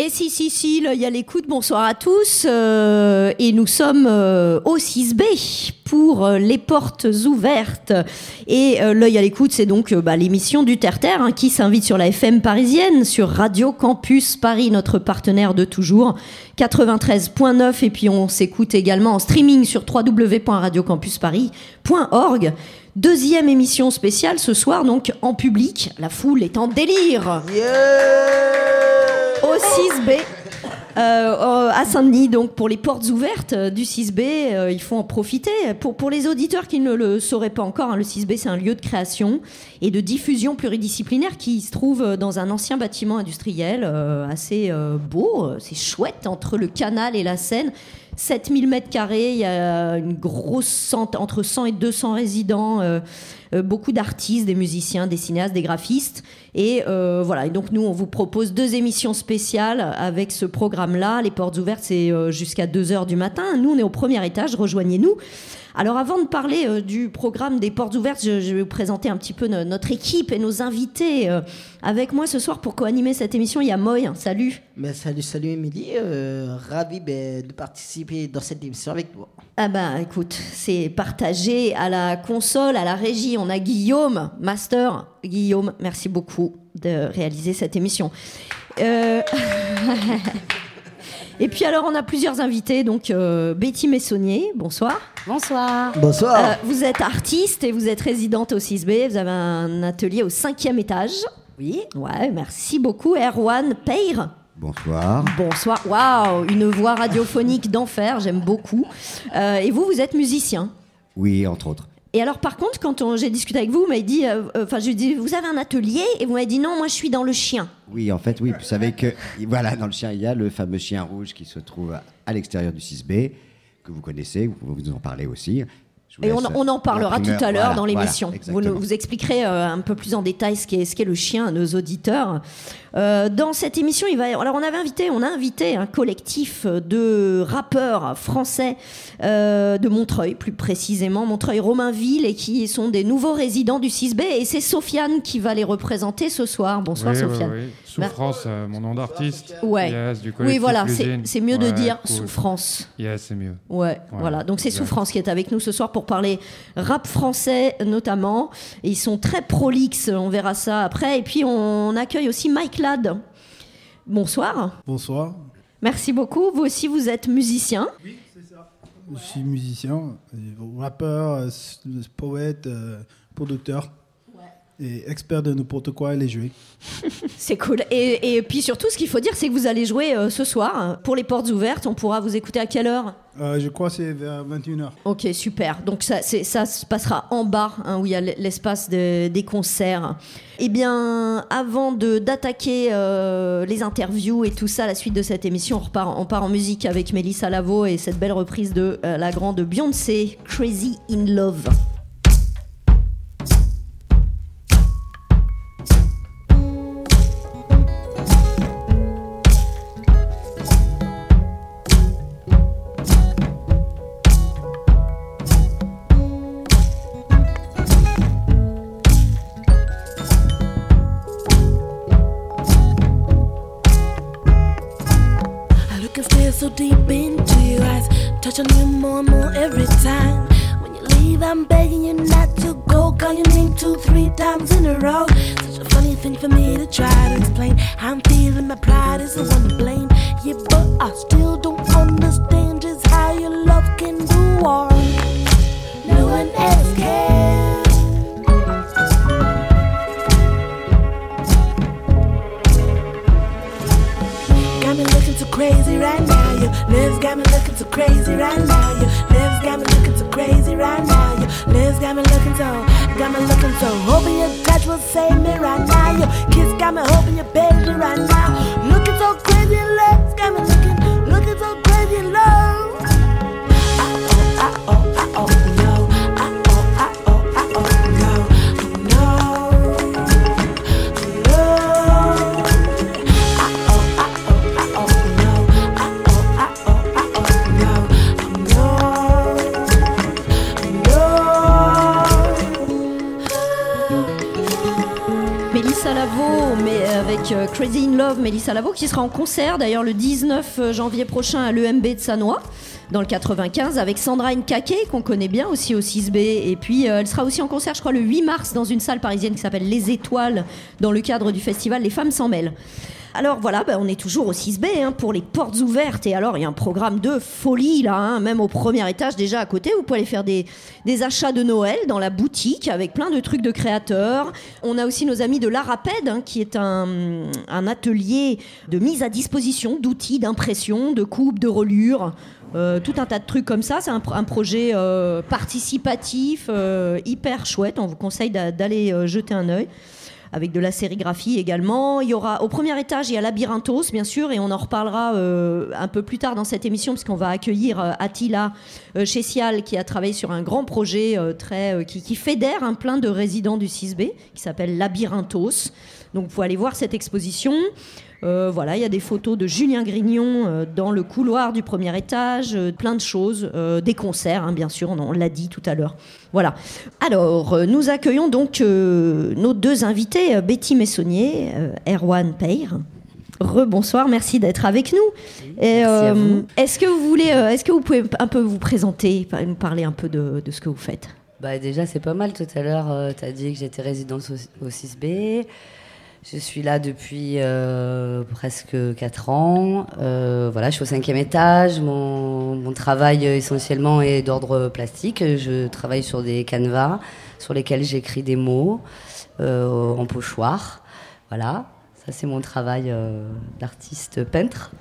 Et si, si, si, l'œil à l'écoute, bonsoir à tous. euh, et nous sommes euh, au 6B pour euh, les portes ouvertes. Et euh, l'œil à l'écoute, c'est donc bah, l'émission du Terre-Terre hein, qui s'invite sur la FM parisienne, sur Radio Campus Paris, notre partenaire de toujours, 93.9. Et puis on s'écoute également en streaming sur www.radiocampusparis.org. Deuxième émission spéciale ce soir, donc en public. La foule est en délire au 6B. euh, à Saint-Denis, donc pour les portes ouvertes euh, du 6B, euh, il faut en profiter. Pour, pour les auditeurs qui ne le sauraient pas encore, hein, le 6B c'est un lieu de création et de diffusion pluridisciplinaire qui se trouve euh, dans un ancien bâtiment industriel assez beau, c'est chouette entre le canal et la Seine. 7000 mètres carrés, il y a une grosse cent- entre 100 et 200 résidents, beaucoup d'artistes, des musiciens, des cinéastes, des graphistes. Et euh, voilà, et donc nous, on vous propose deux émissions spéciales avec ce programme-là. Les portes ouvertes, c'est euh, jusqu'à 2h du matin. Nous, on est au premier étage, rejoignez-nous. Alors avant de parler euh, du programme des portes ouvertes, je, je vais vous présenter un petit peu no- notre équipe et nos invités. Euh, avec moi ce soir pour co-animer cette émission, il y a Moy. Salut. Ben, salut, salut Émilie, euh, ravi ben, de participer dans cette émission avec toi. Ah ben écoute, c'est partagé à la console, à la régie. On a Guillaume, master. Guillaume, merci beaucoup de réaliser cette émission. Euh, Et puis alors on a plusieurs invités, donc euh, Betty Messonnier, bonsoir. Bonsoir. Bonsoir. Euh, vous êtes artiste et vous êtes résidente au 6B, vous avez un atelier au cinquième étage. Oui. Ouais, merci beaucoup. Erwan Peyre. Bonsoir. Bonsoir. Waouh, une voix radiophonique d'enfer, j'aime beaucoup. Euh, et vous, vous êtes musicien. Oui, entre autres. Et alors, par contre, quand j'ai discuté avec vous, vous m'avez dit, euh, euh, enfin, je lui ai dit, vous avez un atelier Et vous m'avez dit, non, moi, je suis dans le chien. Oui, en fait, oui. Vous savez que, voilà, dans le chien, il y a le fameux chien rouge qui se trouve à- à l'extérieur du 6B, que vous connaissez, vous pouvez nous en parler aussi. Vous Et on, en parlera tout à l'heure Voilà, dans voilà, l'émission. vous, vous expliquerez euh, un peu plus en détail ce qu'est ce qu'est le chien à nos auditeurs. Euh, dans cette émission, il va. Alors, on avait invité, on a invité un collectif de rappeurs français euh, de Montreuil, plus précisément Montreuil-Romainville, et qui sont des nouveaux résidents du 6B. Et c'est Sofiane qui va les représenter ce soir. Bonsoir, oui, Sofiane. Oui, oui. Souffrance, euh, mon nom d'artiste. Ouais. Yes, du Oui, voilà, c'est mieux de dire cool. souffrance. Yes, c'est mieux. Ouais, voilà. Donc c'est. Souffrance qui est avec nous ce soir pour parler rap français notamment. Et ils sont très prolixes, on verra ça après. Et puis on accueille aussi Mike Bonsoir. Bonsoir, Merci beaucoup. Vous aussi, vous êtes musicien. je suis musicien, euh, rappeur, euh, poète, euh, producteur et expert de n'importe quoi et les jouer. C'est cool. Et, et puis surtout, ce qu'il faut dire, c'est que vous allez jouer euh, ce soir hein, pour les portes ouvertes. On pourra vous écouter à quelle heure? Euh, je crois que c'est vers 21h. Ok, super. Donc ça, ça se passera en bas, hein, où il y a l'espace de- des concerts. Eh bien, avant de d'attaquer euh, les interviews et tout ça, la suite de cette émission, on, repart, on part en musique avec Mélissa Lavo et cette belle reprise de la grande Beyoncé, Crazy in Love. I'm qui sera en concert d'ailleurs le 19 janvier prochain à l'EMB de Sanois, dans le 95, avec Sandra Nkake, qu'on connaît bien aussi au 6B. Et puis euh, elle sera aussi en concert, je crois, le 8 mars dans une salle parisienne qui s'appelle Les Étoiles, dans le cadre du festival Les Femmes s'en mêlent. Alors voilà, ben, on est toujours au 6B hein, pour les portes ouvertes. Et alors, il y a un programme de folie là, hein, même au premier étage déjà à côté. Vous pouvez aller faire des, des achats de Noël dans la boutique avec plein de trucs de créateurs. On a aussi nos amis de l'Araped, hein, qui est un, un atelier de mise à disposition d'outils d'impression, de coupe, de relure. euh, tout un tas de trucs comme ça. C'est un, un projet euh, participatif, euh, hyper chouette. On vous conseille d'a- d'aller euh, jeter un œil avec de la sérigraphie également. Il y aura au premier étage, il y a Labyrinthos, bien sûr, et on en reparlera euh, un peu plus tard dans cette émission, puisqu'on va accueillir euh, Attila euh, Chessial, qui a travaillé sur un grand projet euh, très, euh, qui, fédère un plein de résidents du 6B, qui s'appelle Labyrinthos. Donc, vous pouvez aller voir cette exposition. Euh, voilà, il y a des photos de Julien Grignon euh, dans le couloir du premier étage, euh, plein de choses, des concerts, hein, bien sûr, on, on l'a dit tout à l'heure. Voilà. Alors, nous accueillons donc nos deux invités, Betty Messonnier, Erwan Peyre. Rebonsoir, merci d'être avec nous. Est-ce que vous voulez, est-ce que vous pouvez un peu vous présenter, nous parler un peu de, de ce que vous faites? Bah déjà c'est pas mal tout à l'heure, tu as dit que j'étais résidente au, au 6B. Je suis là depuis euh, presque 4 ans. Euh, voilà, je suis au cinquième étage. Mon, mon travail euh, essentiellement est d'ordre plastique. Je travaille sur des canevas sur lesquels j'écris des mots euh, en pochoir. Voilà, ça c'est mon travail euh, d'artiste peintre.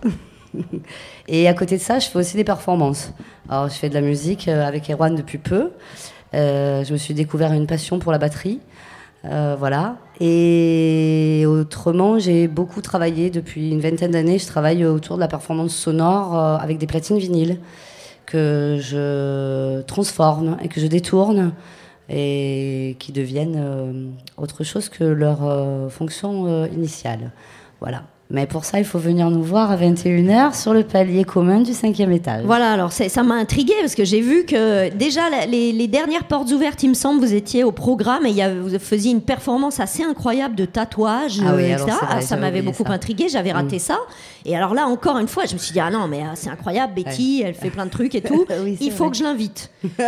Et à côté de ça, je fais aussi des performances. Alors, je fais de la musique euh, avec Erwan depuis peu. Je me suis découvert une passion pour la batterie. Euh, voilà. Et autrement, j'ai beaucoup travaillé depuis une vingtaine d'années. Je travaille autour de la performance sonore euh, avec des platines vinyles que je transforme et que je détourne et qui deviennent euh, autre chose que leur fonction initiale. Voilà. Mais pour ça, il faut venir nous voir à 21h sur le palier commun du cinquième étage. Voilà, alors ça m'a intrigué parce que j'ai vu que déjà la- les, les dernières portes ouvertes, il me semble, vous étiez au programme et il y a- vous faisiez une performance assez incroyable de tatouage, Ah oui, euh, etc. vrai, Ah, ça m'avait beaucoup ça. intrigué, j'avais raté Mm. ça. Et alors là, encore une fois, je me suis dit, ah non, mais ah, c'est incroyable, Betty, elle fait plein de trucs et tout. il faut vrai. que je l'invite.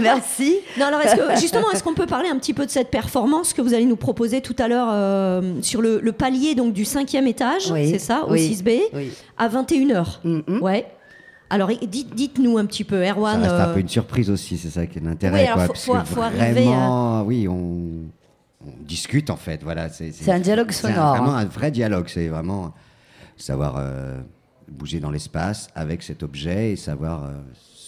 Merci. Non, alors est-ce que, justement, est-ce qu'on peut parler un petit peu de cette performance que vous allez nous proposer tout à l'heure euh, sur le, le palier donc, du cinquième étage, Oui, c'est ça, au oui, 6B, oui. à 21h Ouais. Alors, et- dites- dites-nous un petit peu, Ça Erwan. reste un euh, peu une surprise aussi, c'est ça qui est l'intérêt. Oui, alors quoi, faut- faut- oui, on, on discute en fait. Voilà, c'est C'est un dialogue c'est sonore, vraiment hein. un vrai dialogue. C'est vraiment savoir euh, bouger dans l'espace avec cet objet et savoir euh,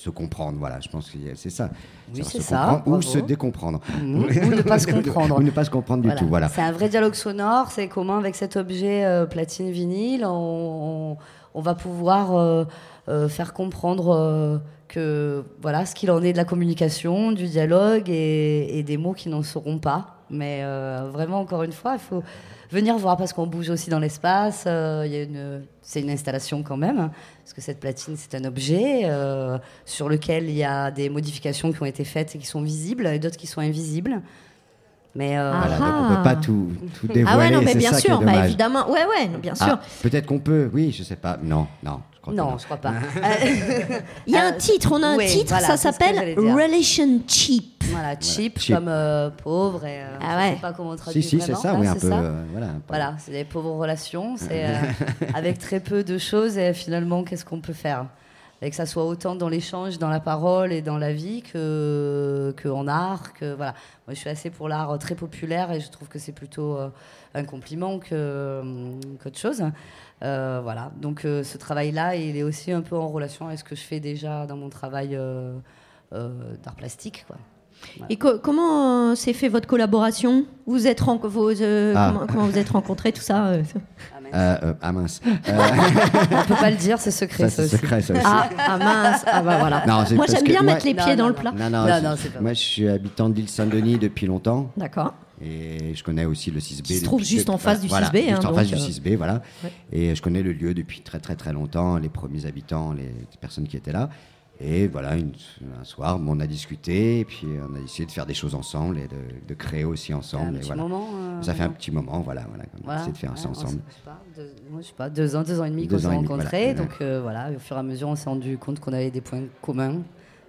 se comprendre. Voilà, je pense que c'est ça. Oui, c'est ça, Ou se décomprendre. Mhm. Ou ne pas se comprendre. Ou ne pas se comprendre du tout. Voilà. C'est un vrai dialogue sonore. C'est comment, avec cet objet euh, platine vinyle, on, on- on va pouvoir euh, euh, faire comprendre que voilà ce qu'il en est de la communication, du dialogue et, et des mots qui n'en seront pas. Mais euh, vraiment, encore une fois, il faut venir voir parce qu'on bouge aussi dans l'espace. euh, il y a une, c'est une installation quand même, parce que cette platine, c'est un objet euh, sur lequel il y a des modifications qui ont été faites et qui sont visibles et d'autres qui sont invisibles. Mais euh, Voilà, donc on peut pas tout, tout dévoiler. Ah ouais, non, mais c'est bien ça sûr, bah, dommage. évidemment. Ouais, ouais, non, bien Ah, sûr. Peut-être qu'on peut, oui, je sais pas. Non, non, je Non, non. je crois pas. Il y a un titre, on a un oui, titre, voilà, ça s'appelle. Relation Cheap. Voilà, cheap, cheap. comme euh, pauvre et euh, Ah je ouais. sais pas comment traduire Si, si, c'est ça, oui, un peu. ça euh, voilà, peu. Voilà, c'est des pauvres relations, c'est euh, avec très peu de choses et finalement qu'est-ce qu'on peut faire? Et que ça soit autant dans l'échange, dans la parole et dans la vie que, que en art. Que, voilà. Moi, je suis assez pour l'art très populaire et je trouve que c'est plutôt euh, un compliment que, euh, qu'autre chose. Euh, voilà. Donc, euh, ce travail-là, il est aussi un peu en relation avec ce que je fais déjà dans mon travail euh, euh, d'art plastique. Quoi. Et co- comment euh, s'est fait votre collaboration? Vous êtes euh, Ah. comment, comment vous êtes rencontrés, tout ça? Euh Euh, euh, ah mince. Euh, On peut pas le dire, c'est secret. Ça, c'est aussi. secret, ça aussi. ah, ah mince, ah bah voilà. Non, moi j'aime que bien moi- mettre les pieds non, dans le plat. Non, non, pas moi je suis habitant d'île Saint-Denis depuis longtemps D'accord. et je connais aussi le 6B. Qui se trouve juste en face du voilà, 6B, Juste hein, en face du euh, 6B, voilà. ouais. Et je connais le lieu depuis très très très longtemps, les premiers habitants, les personnes qui étaient là. Et voilà, une- un soir, on a discuté et puis on a essayé de faire des choses ensemble et de, de créer aussi ensemble. Un et petit voilà. moment, euh, Ça fait un petit moment, voilà, voilà, on a Voilà. essayé de faire Ouais, ça on ensemble. sais pas, deux, moi, je sais pas, deux ans, deux ans et demi qu'on s'est rencontrés. voilà. Donc euh, voilà, au fur et à mesure, on s'est rendu compte qu'on avait des points communs.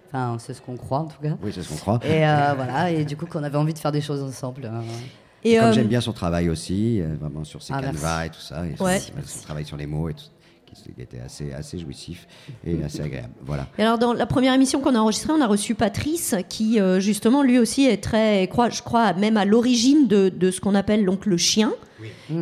Enfin, c'est ce qu'on croit en tout cas. Oui, c'est ce qu'on croit. Et euh, voilà, et du coup, qu'on avait envie de faire des choses ensemble. euh. Et, Comme euh, j'aime bien son travail aussi, euh, vraiment sur ses Ah, canevas merci. et tout ça, et Ouais. son, son travail sur les mots et tout, qui qui était assez, assez jouissif et assez agréable. Voilà. Et alors, dans la première émission qu'on a enregistrée, on a reçu Patrice, qui euh, justement, lui aussi est très, crois- je crois, même à l'origine de, de ce qu'on appelle donc le chien.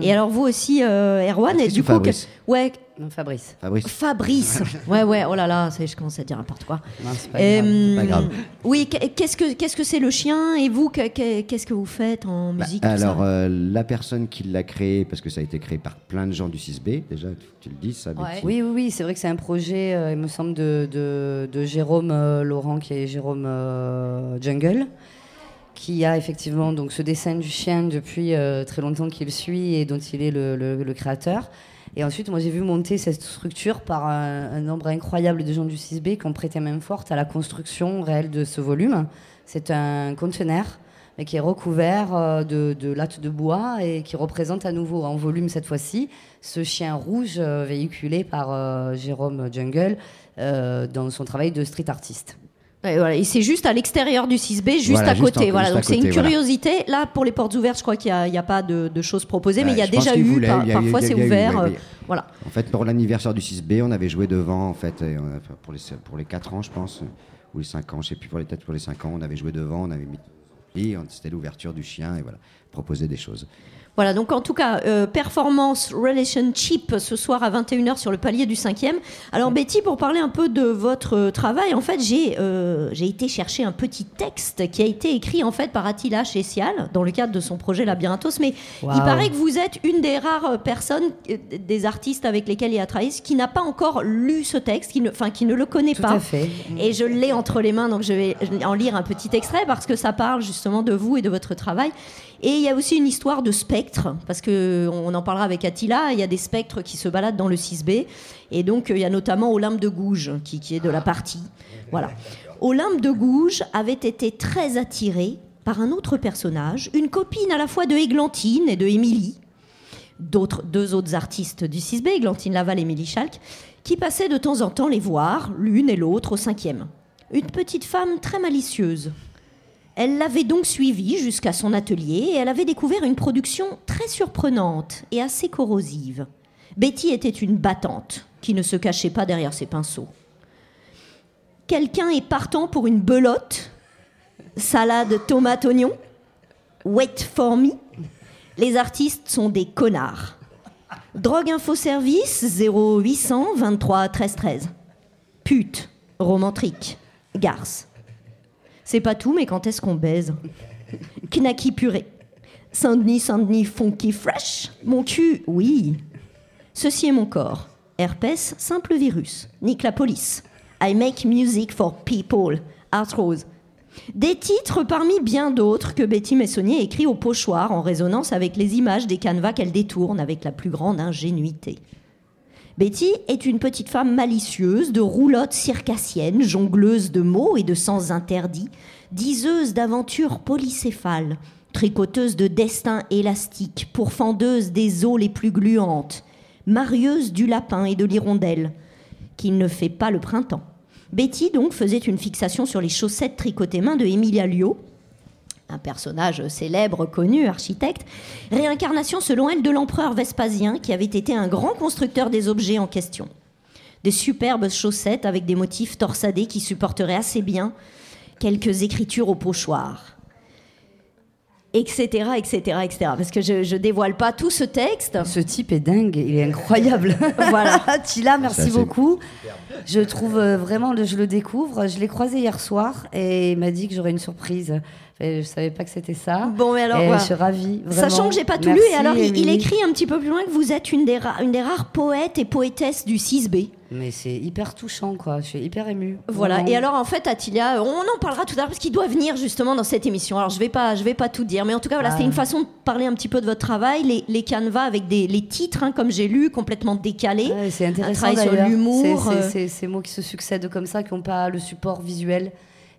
Et alors, vous aussi, euh, Erwan, et du ou coup, que- ouais, Non, Fabrice. Fabrice. Fabrice. ouais, ouais, oh là là, ça y est, je commence à dire n'importe quoi. Non, c'est pas Euh, grave. Pas grave. Oui, qu'est- qu'est-ce que qu'est-ce que c'est le chien Et vous, que- que- qu'est-ce que vous faites en Bah, musique alors, euh, la personne qui l'a créé, parce que ça a été créé par plein de gens du 6B, déjà, tu le dises, ça, Ouais. Oui, oui, oui, c'est vrai que c'est un projet, euh, il me semble, de, de, de Jérôme euh, Laurent, qui est Jérôme euh, Jungle, qui a effectivement donc ce dessin du chien depuis euh, très longtemps qu'il suit et dont il est le, le- le créateur. Et ensuite, moi, j'ai vu monter cette structure par un, nombre incroyable de gens du 6B qui ont prêté main forte à la construction réelle de ce volume. C'est un conteneur mais qui est recouvert euh, de, de lattes de bois et qui représente à nouveau en volume cette fois-ci ce chien rouge euh, véhiculé par euh, Jérôme Jungle euh, dans son travail de street artiste. Et, voilà, et c'est juste à l'extérieur du 6B, juste Voilà, à juste côté. en- voilà, donc c'est une curiosité. Là, pour les portes ouvertes, je crois qu'il n'y a, pas de, de choses proposées, mais il y a déjà eu. voulait, par- il y a eu- parfois, c'est eu, ouvert. ouais, euh. Voilà. En fait, pour l'anniversaire du 6B, on avait joué devant, en fait, et on a- enfin, pour, les, pour les 4 ans, je pense, ou les 5 ans, je sais plus, pour les, peut-être pour les 5 ans, on avait joué devant, on avait mis. C'était l'ouverture du chien, et voilà, proposer des choses. Voilà, donc en tout cas, euh, performance relationship ce soir à 21h sur le palier du 5e. Alors Betty, pour parler un peu de votre euh, travail, en fait, j'ai euh, j'ai été chercher un petit texte qui a été écrit en fait par Attila Chessial dans le cadre de son projet Labyrinthos. Mais il paraît que vous êtes une des rares personnes, euh, des artistes avec lesquels il a travaillé, qui n'a pas encore lu ce texte, qui ne, enfin, qui ne le connaît Tout pas. à fait. Et je l'ai entre les mains, donc je vais en lire un petit extrait parce que ça parle justement de vous et de votre travail. Et il y a aussi une histoire de spectres, parce que on en parlera avec Attila. Il y a des spectres qui se baladent dans le 6B, et donc euh, il y a notamment Olympe de Gouges qui, qui est de la partie. Voilà. Olympe de Gouges avait été très attirée par un autre personnage, une copine à la fois de Églantine et de Émilie, d'autres deux autres artistes du 6B, Églantine Laval et Émilie Schalk, qui passaient de temps en temps les voir, l'une et l'autre, au cinquième. Une petite femme très malicieuse. Elle l'avait donc suivie jusqu'à son atelier et elle avait découvert une production très surprenante et assez corrosive. Betty était une battante qui ne se cachait pas derrière ses pinceaux. Quelqu'un est partant pour une belote Salade tomate oignon Wait for me Les artistes sont des connards. Drogue Info Service 0800 23 13 13. Pute, romantrique, garce. C'est pas tout, mais quand est-ce qu'on baise Knacky purée. Saint-Denis, Saint-Denis, funky fresh. Mon cul, oui. Ceci est mon corps. Herpès, simple virus. Nique la police. I make music for people. Arthrose. Des titres parmi bien d'autres que Betty Messonnier écrit au pochoir en résonance avec les images des canevas qu'elle détourne avec la plus grande ingénuité. Betty est une petite femme malicieuse, de roulotte circassienne, jongleuse de mots et de sens interdits, diseuse d'aventures polycéphales, tricoteuse de destins élastiques, pourfendeuse des eaux les plus gluantes, marieuse du lapin et de l'hirondelle, qui ne fait pas le printemps. Betty donc faisait une fixation sur les chaussettes tricotées main de Emilia Lio, un personnage célèbre, connu, architecte, réincarnation selon elle de l'empereur Vespasien qui avait été un grand constructeur des objets en question. des superbes chaussettes avec des motifs torsadés qui supporteraient assez bien quelques écritures au pochoir etc., etc., etc. Parce que je, je dévoile pas tout ce texte. Ce type est dingue, il est incroyable. voilà. Tila, merci beaucoup. Je trouve euh, vraiment, je le découvre. Je l'ai croisé hier soir et il m'a dit que j'aurais une surprise. Et je savais pas que c'était ça. Bon, mais alors, Et je suis ravie. vraiment. Sachant que j'ai pas tout Merci, lu, et alors il, écrit un petit peu plus loin que vous êtes une des, ra- une des rares poètes et poétesses du 6B. Mais c'est hyper touchant, quoi. Je suis hyper émue. Voilà. Vraiment. Et alors en fait, Atilia, on en parlera tout à l'heure parce qu'il doit venir justement dans cette émission. Alors je vais pas, je vais pas tout dire, mais en tout cas voilà, Ah. c'est une façon de parler un petit peu de votre travail, les, les canevas avec des les titres, hein, comme j'ai lu, complètement décalés. Ouais, c'est un intéressant travail sur l'humour. C'est- euh, ces mots qui se succèdent comme ça, qui n'ont pas le support visuel.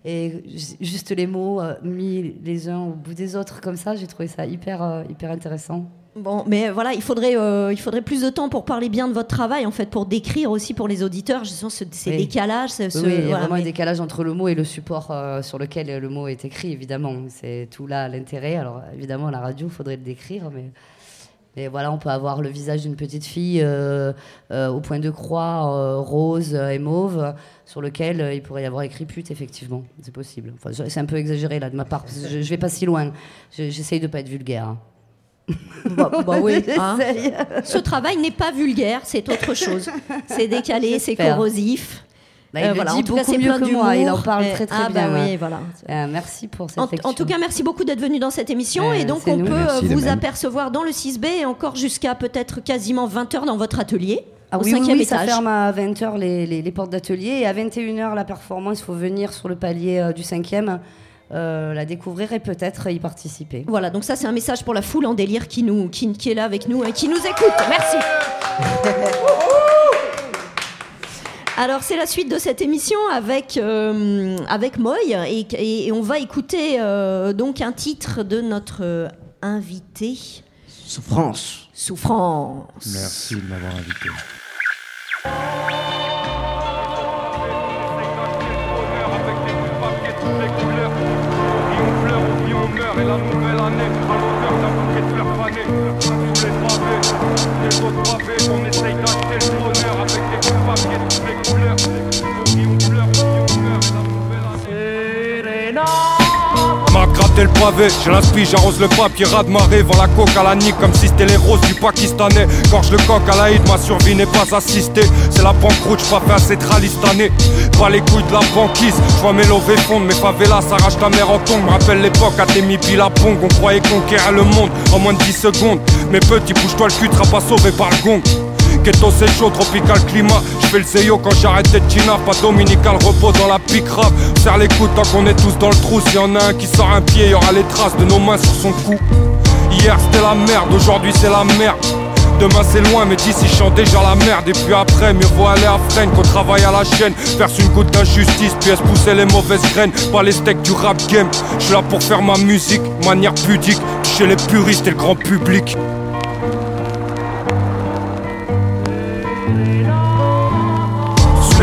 Et ju- juste les mots euh, mis les uns au bout des autres comme ça, j'ai trouvé ça hyper, euh, hyper intéressant. Bon, mais voilà, il faudrait, euh, il faudrait plus de temps pour parler bien de votre travail, en fait, pour décrire aussi pour les auditeurs, justement, ce- ces Oui. décalages. ce- Oui, ce- oui, il y a vraiment mais- un décalage entre le mot et le support euh, sur lequel le mot est écrit, évidemment. C'est tout là l'intérêt. Alors, évidemment, à la radio, il faudrait le décrire, mais, mais voilà, on peut avoir le visage d'une petite fille euh, au point de croix, rose et mauve, sur lequel il pourrait y avoir écrit pute, effectivement. C'est possible. Enfin, je- c'est un peu exagéré là de ma part, parce que je, je vais pas si loin. Je- J'essaye de pas être vulgaire. hein. Bah, bah oui, hein. Ce travail n'est pas vulgaire, c'est autre chose. C'est décalé, c'est corrosif. Bah, il Euh, le voilà, dit en tout cas, beaucoup c'est mieux plein que moi, il en parle très très ah, bien. bah oui, voilà. Euh, merci pour cette En, en tout cas, merci beaucoup d'être venu dans cette émission. Euh, et donc, on nous. peut Merci euh, de vous apercevoir dans le 6B et encore jusqu'à peut-être quasiment 20h dans votre atelier. Ah au oui, oui, cinquième oui, ça étage. ferme à 20h les, les- les portes d'atelier. Et à 21h, la performance, il faut venir sur le palier euh, du cinquième, euh, la découvrir et peut-être y participer. Voilà, donc ça c'est un message pour la foule en délire qui, nous, qui, qui est là avec nous et qui nous écoute. Merci. Alors c'est la suite de cette émission avec, euh, avec Moy et, et- et on va écouter euh, donc un titre de notre invité. Souffrance. Souffrance. Merci de m'avoir invité. Depois uma vez comecei a gratté le pavé, j'ai j'arrose le papier, ras marée, vend la coque à la nique comme si c'était les roses du Pakistanais. Gorge le coq à l'Aïd, ma survie n'est pas assistée. C'est la banqueroute, j'pas fait assez tralistané. Pas les couilles de la banquise, j'vois mes lovés fondre, mes favelas s'arrachent ta mère en tongue. M'appelle l'époque à tes à pong, on croyait conquérir le monde en moins de 10 secondes. Mais petit, bouge-toi le cul, tu seras pas sauvé par le gong. Ghetto c'est chaud, tropical climat. Je fais le zeyo quand j'arrête d'être china Pas dominical, repos dans la pique rap Serre les coudes tant qu'on est tous dans le trou. S'il y en a un qui sort un pied, y aura les traces de nos mains sur son cou. Hier c'était la merde, aujourd'hui c'est la merde. Demain c'est loin mais d'ici je déjà la merde. Et puis après mieux vaut aller à freine qu'on travaille à la chaîne Verse une goutte d'injustice puis est pousser les mauvaises graines? Pas les steaks du rap game. Je suis là pour faire ma musique, manière pudique. Chez les puristes et le grand public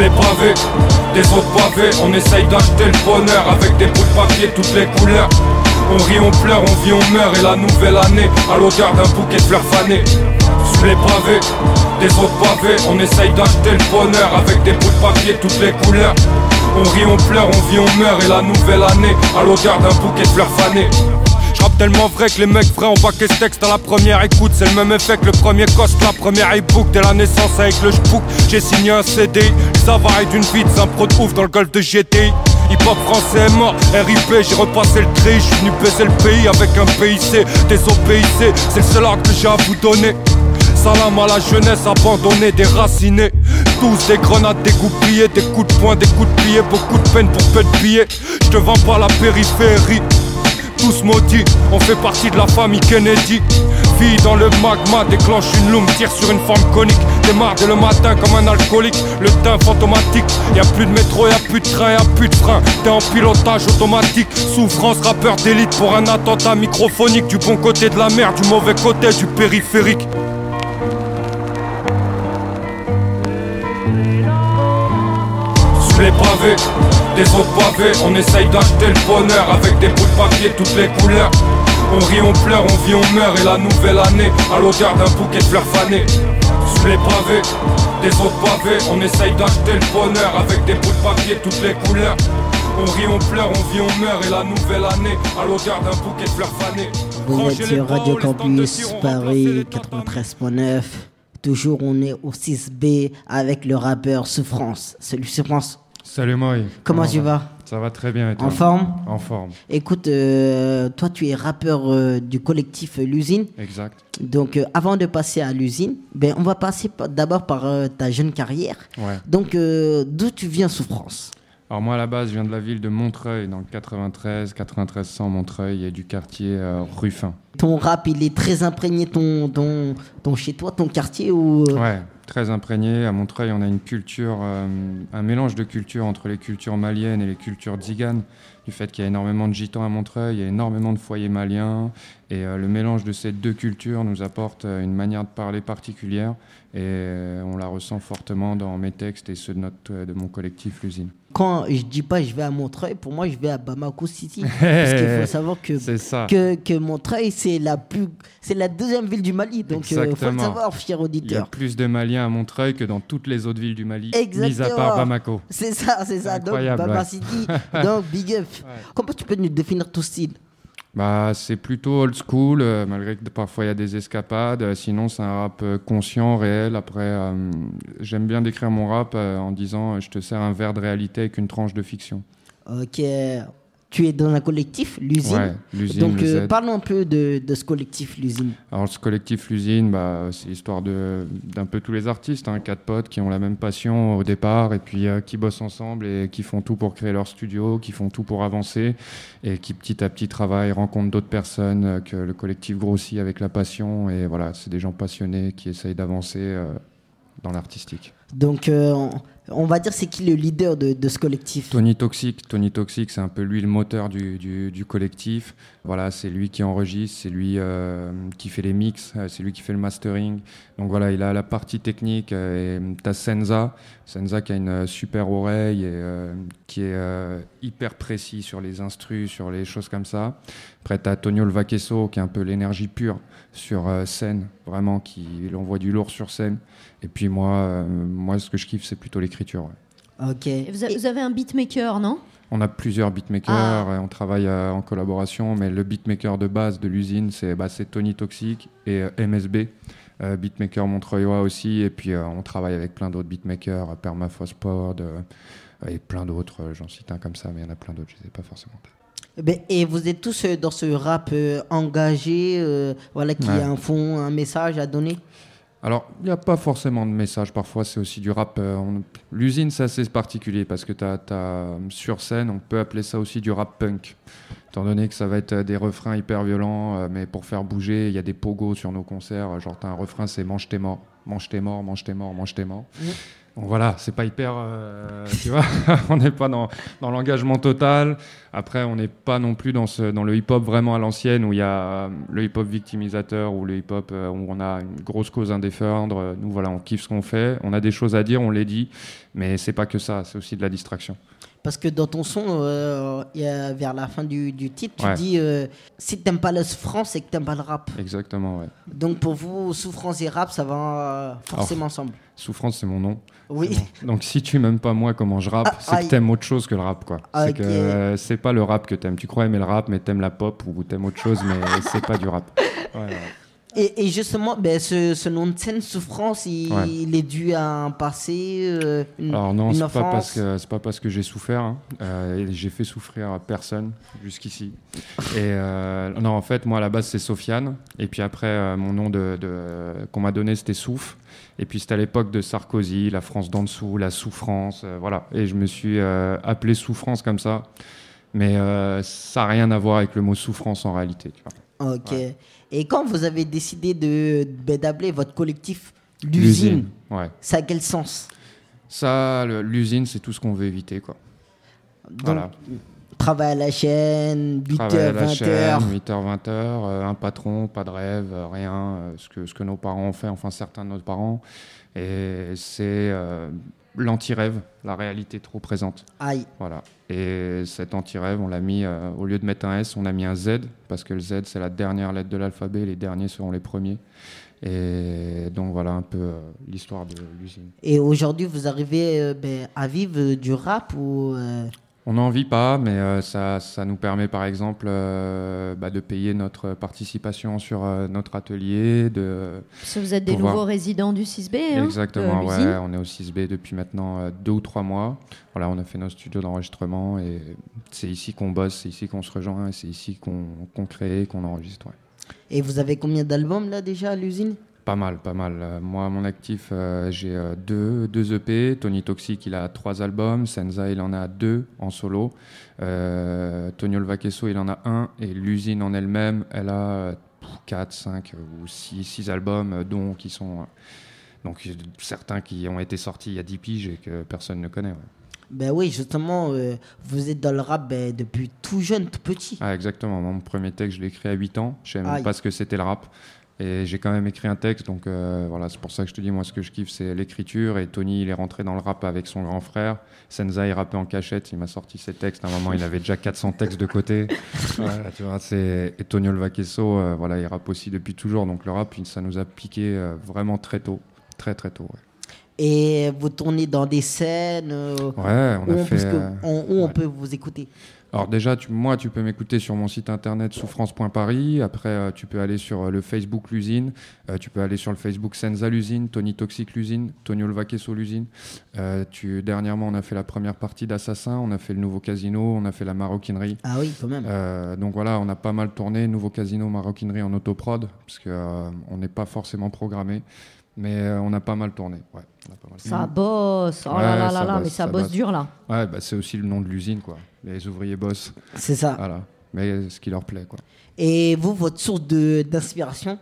les pavés, des autres pavés, on essaye d'acheter le bonheur avec des bouts de papier toutes les couleurs. On rit, on pleure, on vit, on meurt et la nouvelle année à l'odeur d'un bouquet de fleurs fanées. Sous les pavés, des autres pavés, on essaye d'acheter le bonheur avec des bouts de papier toutes les couleurs. On rit, on pleure, on vit, on meurt et la nouvelle année à l'odeur d'un bouquet de fleurs fanées. Tellement vrai que les mecs vrais ont baqué ce texte à la première écoute. C'est le même effet que le premier cost, la première e-book. Dès la naissance avec le j'book, j'ai signé un CD Ça varie d'une vie, un pro de ouf dans le golfe de GTI Hip hop français est mort, RIP, j'ai repassé le tri. Je suis venu baiser le pays avec un PIC Des OPIC, c'est le seul art que j'ai à vous donner. Salam à la jeunesse abandonnée, déracinée. Tous des grenades dégoupillées, des coups de poing, des coups de pied. Beaucoup de peine pour peu de billets. Je te vends pas la périphérie tous maudits, on fait partie de la famille Kennedy. Fille dans le magma, déclenche une loom, tire sur une forme conique. Démarre dès le matin comme un alcoolique, le teint fantomatique. Y a plus de métro, y a plus de train, y a plus de frein. T'es en pilotage automatique. Souffrance, rappeur d'élite pour un attentat microphonique. Du bon côté de la mer, du mauvais côté du périphérique. Des autres pavés, on essaye d'acheter le bonheur avec des bouts de papier toutes les couleurs. On rit, on pleure, on vit, on meurt et la nouvelle année à l'odeur d'un bouquet de fleurs fanées. Sous les pavés, des autres pavés, on essaye d'acheter le bonheur avec des bouts de papier toutes les couleurs. On rit, on pleure, on vit, on meurt et la nouvelle année à l'odeur d'un bouquet de fleurs fanées. Vous êtes sur Radio Campus Paris rentre 93.9. Toujours on est au 6B avec le rappeur Souffrance. Salut Souffrance. Salut moi. Comment tu vas? Ça va très bien et toi? En forme? En forme. Écoute, euh, toi tu es rappeur euh, du collectif euh, L'usine. Exact. Donc euh, avant de passer à l'usine, ben, on va passer d'abord par ta jeune carrière. Ouais. Donc d'où tu viens Souffrance? Alors moi à la base je viens de la ville de Montreuil dans le 93, 93 100 Montreuil et du quartier Ruffin. Ton rap il est très imprégné ton, ton, ton chez toi, ton quartier ou... Ouais, très imprégné. À Montreuil, on a une culture, euh, un mélange de cultures entre les cultures maliennes et les cultures tziganes. Du fait qu'il y a énormément de gitans à Montreuil, il y a énormément de foyers maliens. Et euh, le mélange de ces deux cultures nous apporte euh, une manière de parler particulière. Et euh, on la ressent fortement dans mes textes et ceux de, notre, de mon collectif, l'usine. Quand je dis pas je vais à Montreuil, pour moi je vais à Bamako City. parce qu'il faut savoir que, que, que Montreuil c'est la plus c'est la deuxième ville du Mali. Donc il faut le Exactement. savoir, cher Il y a auditeur. plus de Maliens à Montreuil que dans toutes les autres villes du Mali, mis à Exactement. part Bamako. C'est ça, c'est ça. Donc Incroyable, Bama ouais. City, donc big up. Comment tu peux nous définir ton style Bah, c'est plutôt old school, euh, malgré que parfois il y a des escapades. Euh, sinon, c'est un rap euh, conscient, réel. Après, j'aime bien décrire mon rap en disant je te sers un verre de réalité avec une tranche de fiction. Ok. Tu es dans un collectif, l'usine. Ouais, l'usine, Donc euh, parlons un peu de, de ce collectif, l'usine. Alors, ce collectif L'usine, bah, c'est l'histoire de- d'un peu tous les artistes, hein, quatre potes qui ont la même passion au départ et puis euh, qui bossent ensemble et qui font tout pour créer leur studio, qui font tout pour avancer et qui petit à petit travaillent, rencontrent d'autres personnes, euh, que le collectif grossit avec la passion et voilà, c'est des gens passionnés qui essayent d'avancer euh, dans l'artistique. Donc euh, on, va dire c'est qui le leader de, ce collectif Tony Toxic, Tony Toxic, c'est un peu lui le moteur du, collectif. Voilà, c'est lui qui enregistre, c'est lui euh, qui fait les mix, euh, c'est lui qui fait le mastering. Donc voilà, il a la partie technique. et t'as Senza, Senza qui a une super oreille et qui est hyper précis sur les instrus, sur les choses comme ça. Après t'as Tonio Vaquesso qui est un peu l'énergie pure sur scène, vraiment qui il envoie du lourd sur scène. Et puis moi, moi ce que je kiffe c'est plutôt l'écriture. ouais. Ok. Vous, a- vous avez un beatmaker, non? On a plusieurs beatmakers, Ah. euh, on travaille euh, en collaboration, mais le beatmaker de base de l'usine, c'est bah, Tony Toxic et euh, MSB, euh, beatmaker montreuillois aussi, et puis euh, on travaille avec plein d'autres beatmakers, euh, Permafrost euh, et plein d'autres, euh, j'en cite un comme ça, mais il y en a plein d'autres, je ne sais pas forcément. Eh ben, et vous êtes tous dans ce rap euh, engagé, euh, voilà, qui Ouais. a un fond, un message à donner? Alors, il n'y a pas forcément de message. Parfois, c'est aussi du rap. euh, on- L'usine, c'est assez particulier parce que t'as, t'as- sur scène, on peut appeler ça aussi du rap punk. Étant donné que ça va être euh, des refrains hyper violents, euh, mais pour faire bouger, il y a des pogos sur nos concerts. Genre, t'as un refrain, c'est mange tes morts, mange tes morts, mange tes morts, mange tes morts. Donc voilà, c'est pas hyper. euh, tu vois, on n'est pas dans, dans l'engagement total. Après, on n'est pas non plus dans, ce, dans le hip-hop vraiment à l'ancienne où il y a euh, le hip-hop victimisateur ou le hip-hop euh, où on a une grosse cause à défendre. Nous, voilà, on kiffe ce qu'on fait. On a des choses à dire, on les dit. Mais c'est pas que ça, c'est aussi de la distraction. Parce que dans ton son, euh, il y a- vers la fin du, du titre, tu Ouais. dis euh, si t'aimes pas la souffrance, c'est que t'aimes pas le rap. Exactement, ouais. Donc pour vous, souffrance et rap, ça va euh, forcément Alors, ensemble. Souffrance, c'est mon nom. Oui. Donc si tu m'aimes pas moi comment je rappe, Ah, c'est aïe. que t'aimes autre chose que le rap, quoi. Ah, C'est ok. que euh, c'est pas le rap que t'aimes. Tu crois aimer le rap, mais t'aimes la pop ou t'aimes autre chose, mais c'est pas du rap. Ouais, ouais. Et, et justement, ben, ce, ce nom de scène, souffrance, il, Ouais. il est dû à un passé, euh, une, Alors non, c'est pas enfance. parce que c'est pas parce que j'ai souffert. hein. Euh, j'ai fait souffrir personne jusqu'ici. Et euh, non, en fait, moi à la base c'est Sofiane. Et puis après, euh, mon nom de, de- qu'on m'a donné c'était Souf. Et puis c'était à l'époque de Sarkozy, la France d'en dessous, la souffrance, voilà. Et je me suis appelé souffrance comme ça. Mais ça n'a rien à voir avec le mot souffrance en réalité. Tu vois. Ok. Et quand vous avez décidé de ben, d'appeler votre collectif l'usine, ouais. ça a quel sens? Ça, le- l'usine, c'est tout ce qu'on veut éviter, quoi. Donc, Voilà. Travail à la chaîne, 8h, Travail à la 20h. chaîne, 8h, 20h, euh, un patron, pas de rêve, euh, rien, euh, ce, que, ce que nos parents ont fait, enfin certains de nos parents. Et c'est euh, l'anti-rêve, la réalité trop présente. Aïe. Voilà. Et cet anti-rêve, on l'a mis, euh, au lieu de mettre un S, on a mis un Z, parce que le Z, c'est la dernière lettre de l'alphabet, les derniers seront les premiers. Et donc voilà un peu euh, l'histoire de l'usine. Et aujourd'hui, vous arrivez euh, ben, à vivre du rap ou On n'en vit pas, mais euh, ça, ça nous permet par exemple euh, bah, de payer notre participation sur euh, notre atelier. De Parce que vous êtes des pouvoir- nouveaux résidents du 6B. hein, Exactement, ouais, on est au 6B depuis maintenant euh, deux ou trois mois. Voilà, on a fait nos studios d'enregistrement et c'est ici qu'on bosse, c'est ici qu'on se rejoint, c'est ici qu'on qu'on crée, qu'on enregistre. ouais. Et vous avez combien d'albums là déjà à l'usine? Pas mal, pas mal. Euh, moi, à mon actif, euh, j'ai euh, deux, deux EP. Tony Toxic, il a trois albums. Senza, il en a deux en solo. Euh, Tony Olvaqueso, il en a un. Et l'usine en elle-même, elle a quatre, cinq ou six, six albums, dont qui sont. donc, certains qui ont été sortis il y a 10 piges et que personne ne connaît. ouais. Ben oui, justement, euh, vous êtes dans le rap ben, depuis tout jeune, tout petit. Ah, exactement. Mon premier texte, je l'ai écrit à 8 ans. Je savais même pas ce que c'était le rap. Et j'ai quand même écrit un texte. Donc euh, voilà, c'est pour ça que je te dis, moi, ce que je kiffe, c'est l'écriture. Et Tony, il est rentré dans le rap avec son grand frère. Senza, il rappait en cachette. Il m'a sorti ses textes. À un moment, il avait déjà 400 textes de côté. Voilà, tu vois, c'est... Et Tony Olvaqueso, euh, voilà, il rappe aussi depuis toujours. Donc le rap, ça nous a piqué euh, vraiment très tôt. Très, très tôt. ouais. Et vous tournez dans des scènes euh, Ouais, on où, a on, fait, on- où on peut vous écouter? Alors déjà, tu- moi, tu peux m'écouter sur mon site internet souffrance.paris. Après, euh, tu peux aller sur euh, le Facebook L'usine. Euh, tu peux aller sur le Facebook Senza l'usine, Tony Toxic l'usine, Tony Olvaqueso l'usine. Euh, tu, dernièrement, on a fait la première partie d'Assassin. On a fait le nouveau casino. On a fait la maroquinerie. Ah oui, quand même. Donc voilà, on a pas mal tourné. Nouveau casino, maroquinerie en autoprod. Parce que euh, on n'est pas forcément programmé. Mais euh, on a pas mal tourné. Ouais, on a pas mal Ça bosse. Oh là là là ça là, bosse, mais ça, ça bosse bosse. dur là. Ouais, bah, c'est aussi le nom de l'usine, quoi. Les ouvriers bossent. C'est ça. Voilà. Mais ce qui leur plaît, quoi. Et vous, votre source d'inspiration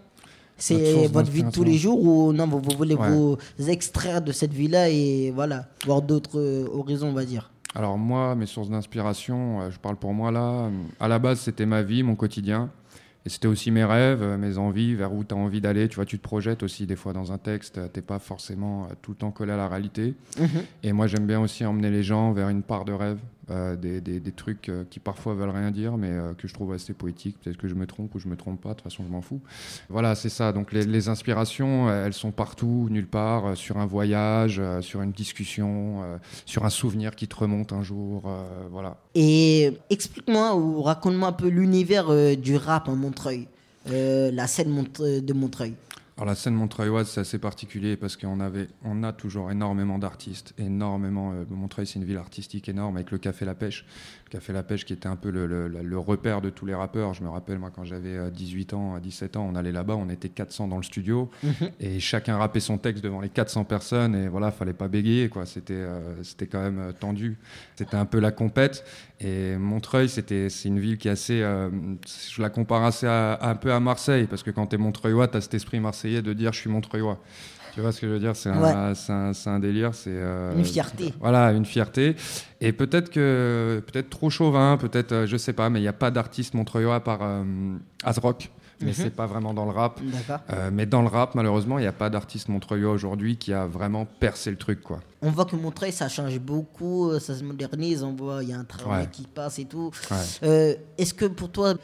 c'est votre vie de tous les jours ou non, vous, vous voulez Ouais. vous extraire de cette vie-là et voilà, voir d'autres euh, horizons, on va dire? Alors moi, mes sources d'inspiration, euh, je parle pour moi là, à la base c'était ma vie, mon quotidien. Et c'était aussi mes rêves, euh, mes envies, vers où tu as envie d'aller. Tu vois, tu te projettes aussi des fois dans un texte, euh, t'es pas forcément euh, tout le temps collé à la réalité. Mhm. Et moi j'aime bien aussi emmener les gens vers une part de rêve, euh, des, des- trucs euh, qui parfois veulent rien dire, mais euh, que je trouve assez poétiques. Peut-être que je me trompe ou je me trompe pas, de toute façon je m'en fous. Voilà, c'est ça. Donc les, les inspirations, elles sont partout, nulle part, sur un voyage, sur une discussion, sur un souvenir qui te remonte un jour. voilà. Et explique-moi ou raconte-moi un peu l'univers du rap en Montreuil, la scène de Montreuil. Alors la scène montreuilloise, c'est assez particulier parce qu'on avait, a toujours énormément d'artistes, énormément. euh, Montreuil, c'est une ville artistique énorme avec le Café La Pêche. Café La Pêche qui était un peu le, le- le repère de tous les rappeurs. Je me rappelle, moi, quand j'avais euh, 18 ans, à 17 ans, on allait là-bas, on était 400 dans le studio Mhm. et chacun rappait son texte devant les 400 personnes et voilà, fallait pas bégayer, quoi. C'était, euh, c'était quand même euh, tendu. C'était un peu la compète. Et Montreuil, c'était, c'est une ville qui est assez, euh, je la compare assez à- un peu à Marseille parce que quand tu es Montreuillois, tu as cet esprit marseillais de dire je suis Montreuillois. Tu vois ce que je veux dire? C'est un, Ouais. c'est un, c'est un délire. C'est euh, Une fierté. Voilà, une fierté. Et peut-être que peut-être trop chauvin, peut-être euh, je sais pas, mais il n'y a pas d'artiste montreuillois à part euh, Asrock. Mais Mhm. c'est pas vraiment dans le rap. Euh, mais dans le rap, malheureusement, il n'y a pas d'artiste montreuillois aujourd'hui qui a vraiment percé le truc, quoi. On voit que Montreuil, ça change beaucoup, ça se modernise, on voit, il y a un travail Ouais. qui passe et tout. Ouais. Est-ce que pour toi,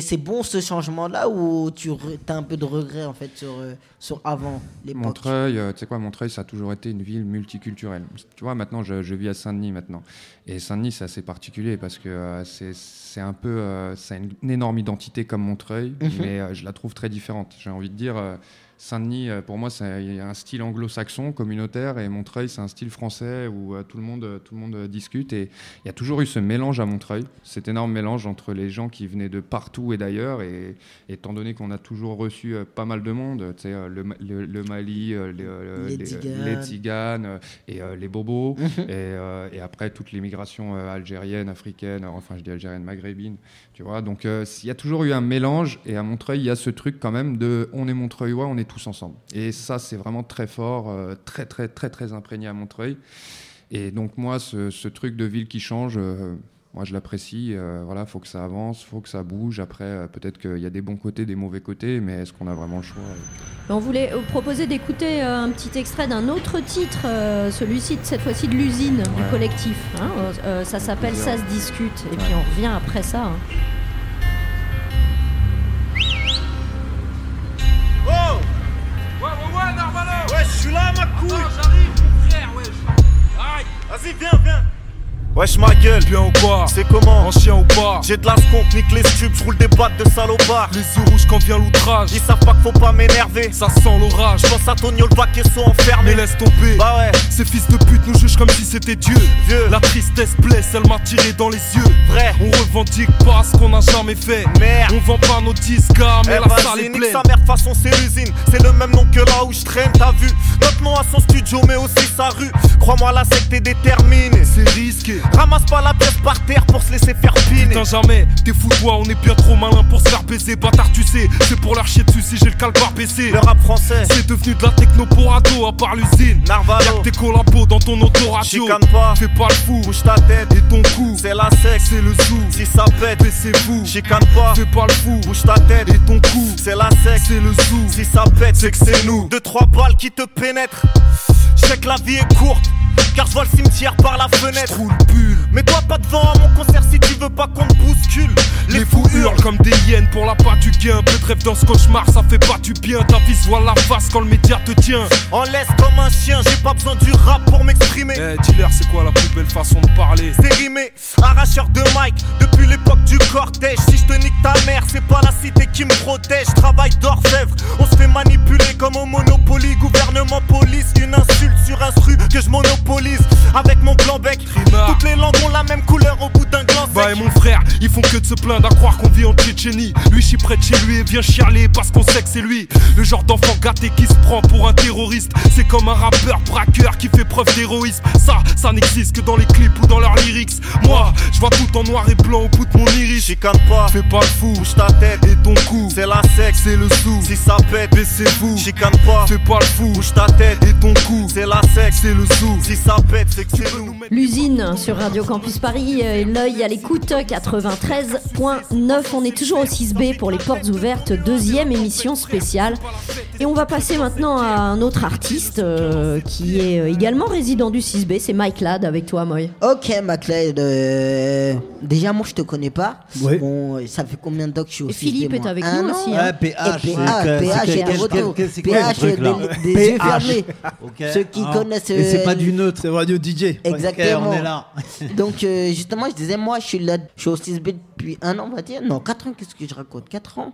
c'est bon ce changement-là ou tu as un peu de regret en fait sur, euh, sur avant l'époque? Montreuil, euh, tu sais quoi, Montreuil, ça a toujours été une ville multiculturelle. Tu vois, maintenant, je, je vis à Saint-Denis maintenant. Et Saint-Denis, c'est assez particulier parce que euh, c'est un peu. euh, ça a une, une énorme identité comme Montreuil, Mhm. mais euh, je la trouve très différente. J'ai envie de dire. Saint-Denis, euh, pour moi, c'est un style anglo-saxon, communautaire, et Montreuil, c'est un style français où euh, tout le monde, euh, tout le monde discute. Et il y a toujours eu ce mélange à Montreuil, cet énorme mélange entre les gens qui venaient de partout et d'ailleurs. Et étant donné qu'on a toujours reçu pas mal de monde, tu sais, le, le- le Mali, les, Les les, Tziganes. les Tziganes, et les Bobos, et, et après toute l'immigration euh, algérienne, africaine, euh, enfin je dis algérienne, maghrébine, tu vois. Donc il y a toujours eu un mélange, et à Montreuil, il y a ce truc quand même de on est Montreuillois, on est tous ensemble. Et ça, c'est vraiment très fort, euh, très, très, très, très imprégné à Montreuil. Et donc, moi, ce, ce truc de ville qui change, euh, moi, je l'apprécie. Euh, voilà, faut que ça avance, faut que ça bouge. Après, euh, peut-être qu'il y a des bons côtés, des mauvais côtés, mais est-ce qu'on a vraiment le choix On voulait euh, proposer d'écouter euh, un petit extrait d'un autre titre, euh, celui-ci, cette fois-ci de l'usine, du collectif. hein. Ça s'appelle Ça se discute. Et puis on revient après ça. hein. Ma couille J'arrive, mon frère, wesh Vas-y, viens, viens Wesh ma gueule, bien ou quoi C'est comment? En chien ou pas? J'ai de la sconque, nique les stupes, je roule des boîtes de salopards Les yeux rouges quand vient l'outrage. Ils savent pas qu'il faut pas m'énerver. Ça sent l'orage. Je pense à Tonio le Vaquesso enfermé. Mais laisse tomber. Bah ouais. Ces fils de pute nous jugent comme si c'était Dieu. Vieux La tristesse blesse, elle m'a tiré dans les yeux. Vrai. On revendique pas ce qu'on a jamais fait. Merde. On vend pas nos disques mais Eh la salle vas-y, est pleine. sa mère, façon c'est l'usine. C'est le même nom que là où je traîne, t'as vu. Notre nom à son studio mais aussi sa rue. Crois-moi la secte est déterminée. C'est risqué Ramasse pas la pièce par terre pour se laisser faire piner. Putain jamais, t'es fou toi, on est bien trop malin pour se faire baiser. Bâtard tu sais, c'est pour leur chier dessus si j'ai le calbar baissé. Le rap français. C'est devenu de la techno pour ado à part l'usine. Narvalo. Y'a que tes collabos dans ton autoradio. Pas. Fais pas le fou, Bouge ta tête. Et ton cou. C'est la secte, c'est le sou Si ça pète, baissez-vous. chicane pas. Fais pas le fou, Bouge ta tête. Et ton cou. C'est la secte, c'est le sou si ça pète, c'est que c'est nous. Deux, trois balles qui te pénètrent. Je sais que la vie est courte car je vois le cimetière par la fenêtre. Trou le pull. Mais toi pas devant à mon concert si tu veux pas qu'on te bouscule. Les, fous hurlent comme des hyènes pour la part du gain. Peu de rêve dans ce cauchemar, ça fait pas du bien. Ta vie se voit la face quand le média te tient. En laisse comme un chien, j'ai pas besoin du rap pour m'exprimer. Eh, dis-leur, c'est quoi la plus belle façon de parler? C'est rimé, arracheur de mic depuis l'époque du cortège. Si je te nique ta mère, c'est pas la cité qui me protège. Travail d'orfèvre, on se fait manipuler comme au Monopoly. Gouvernement, police, une insulte sur instru que je monopolise. Avec mon blanc bec, toutes les langues ont la même couleur au bout d'un gland Bah et mon frère, ils font que de se plaindre à croire qu'on vit en Tchétchénie. Lui je suis près de chez lui et vient chialer parce qu'on sait que c'est lui. Le genre d'enfant gâté qui se prend pour un terroriste. C'est comme un rappeur braqueur qui fait preuve d'héroïsme. Ça, ça n'existe que dans les clips ou dans leurs lyrics. Moi, je vois tout en noir et blanc au bout de mon iris. Chicane pas, Fais pas le fou, bouge ta tête, et ton cou c'est la secte. C'est le sou, Si ça pète, baissez-vous. chicane pas, Fais pas le fou, bouge ta tête, et ton cou c'est la secte. C'est le sou, Si ça pète, c'est que c'est nous. L'usine sur Radio Campus Paris, euh, l'œil à l'écoute 93.9. On est toujours au 6B pour les portes ouvertes, deuxième émission spéciale. Et on va passer maintenant à un autre artiste euh, qui est euh, également résident du 6B, c'est Mike Ladd avec toi, Moy. Ok, McLeod. euh, déjà, moi, je te connais pas. Ouais. Bon, ça fait combien de temps que je suis au Et Philippe 6B, est moi avec nous aussi. Ouais, hein. PH. Et c'est PH, que- PH, retour. des, yeux PH. fermés. Ceux qui Ah. connaissent. Et c'est euh, pas du neutre. C'est Radio DJ. Exactement. Ok, on est là. Donc, euh, justement, je disais, moi, je suis là, je suis au 6B depuis un an, on va dire. Non, 4 ans, qu'est-ce que je raconte? 4 ans.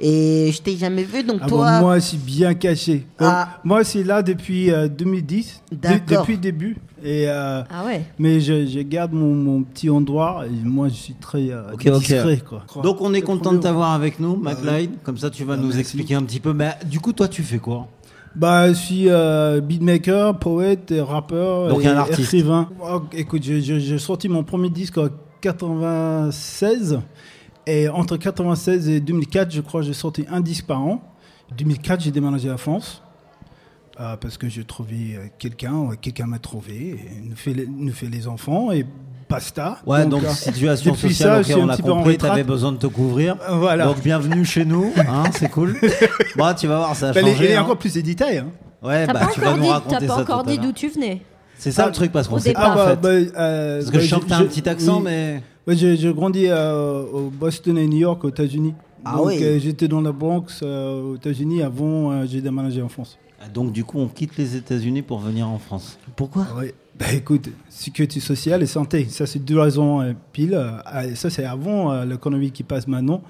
Et je t'ai jamais vu, donc Ah bon, toi. moi, je suis bien caché. Ah. Moi, c'est là depuis euh, 2010, de- D'accord. depuis le début. Et, euh, Ah ouais. mais je, je garde mon, mon petit endroit et moi, je suis très euh, Ok, ok. discret. Quoi. Donc on est content de t'avoir avec nous, McLeod. Comme ça, tu vas Ah, nous merci. expliquer un petit peu. Mais du coup, toi, tu fais quoi? Bah, je suis euh, beatmaker, poète, et rappeur Donc et un artiste. écrivain. Oh, écoute, j'ai sorti mon premier disque en 96. Et entre 96 et 2004, je crois, j'ai sorti un disque par an. 2004, j'ai déménagé à France. euh, parce que j'ai trouvé euh, quelqu'un, quelqu'un m'a trouvé, et nous fait, les, nous fait les enfants, et basta. Ouais, donc, euh, situation sociale, ça, ok, je suis un on a en compris, t'avais besoin de te couvrir. Euh, Voilà. Donc bienvenue chez nous, hein, c'est cool. Bah, tu vas voir, ça a Bah, changé. il y a hein. encore plus de détails. hein. Ouais, T'as bah pas tu vas encore nous dit, raconter t'as pas ça encore dit d'où tu venais. C'est ça Ah, le truc parce qu'on sait pas en bah, fait. bah, euh, Parce que bah, je sens que t'as je- un petit accent, oui. mais Ouais, j'ai j'ai grandi euh, au Boston et New York, aux États-Unis. Ah Donc, oui. euh, j'étais dans la Bronx, euh, aux États-Unis, avant euh, j'ai déménagé en France. donc du coup on quitte les États-Unis pour venir en France. Pourquoi? Ouais. Bah écoute, sécurité sociale et santé, ça c'est deux raisons euh, pile. Euh, ça c'est avant euh, l'économie qui passe maintenant.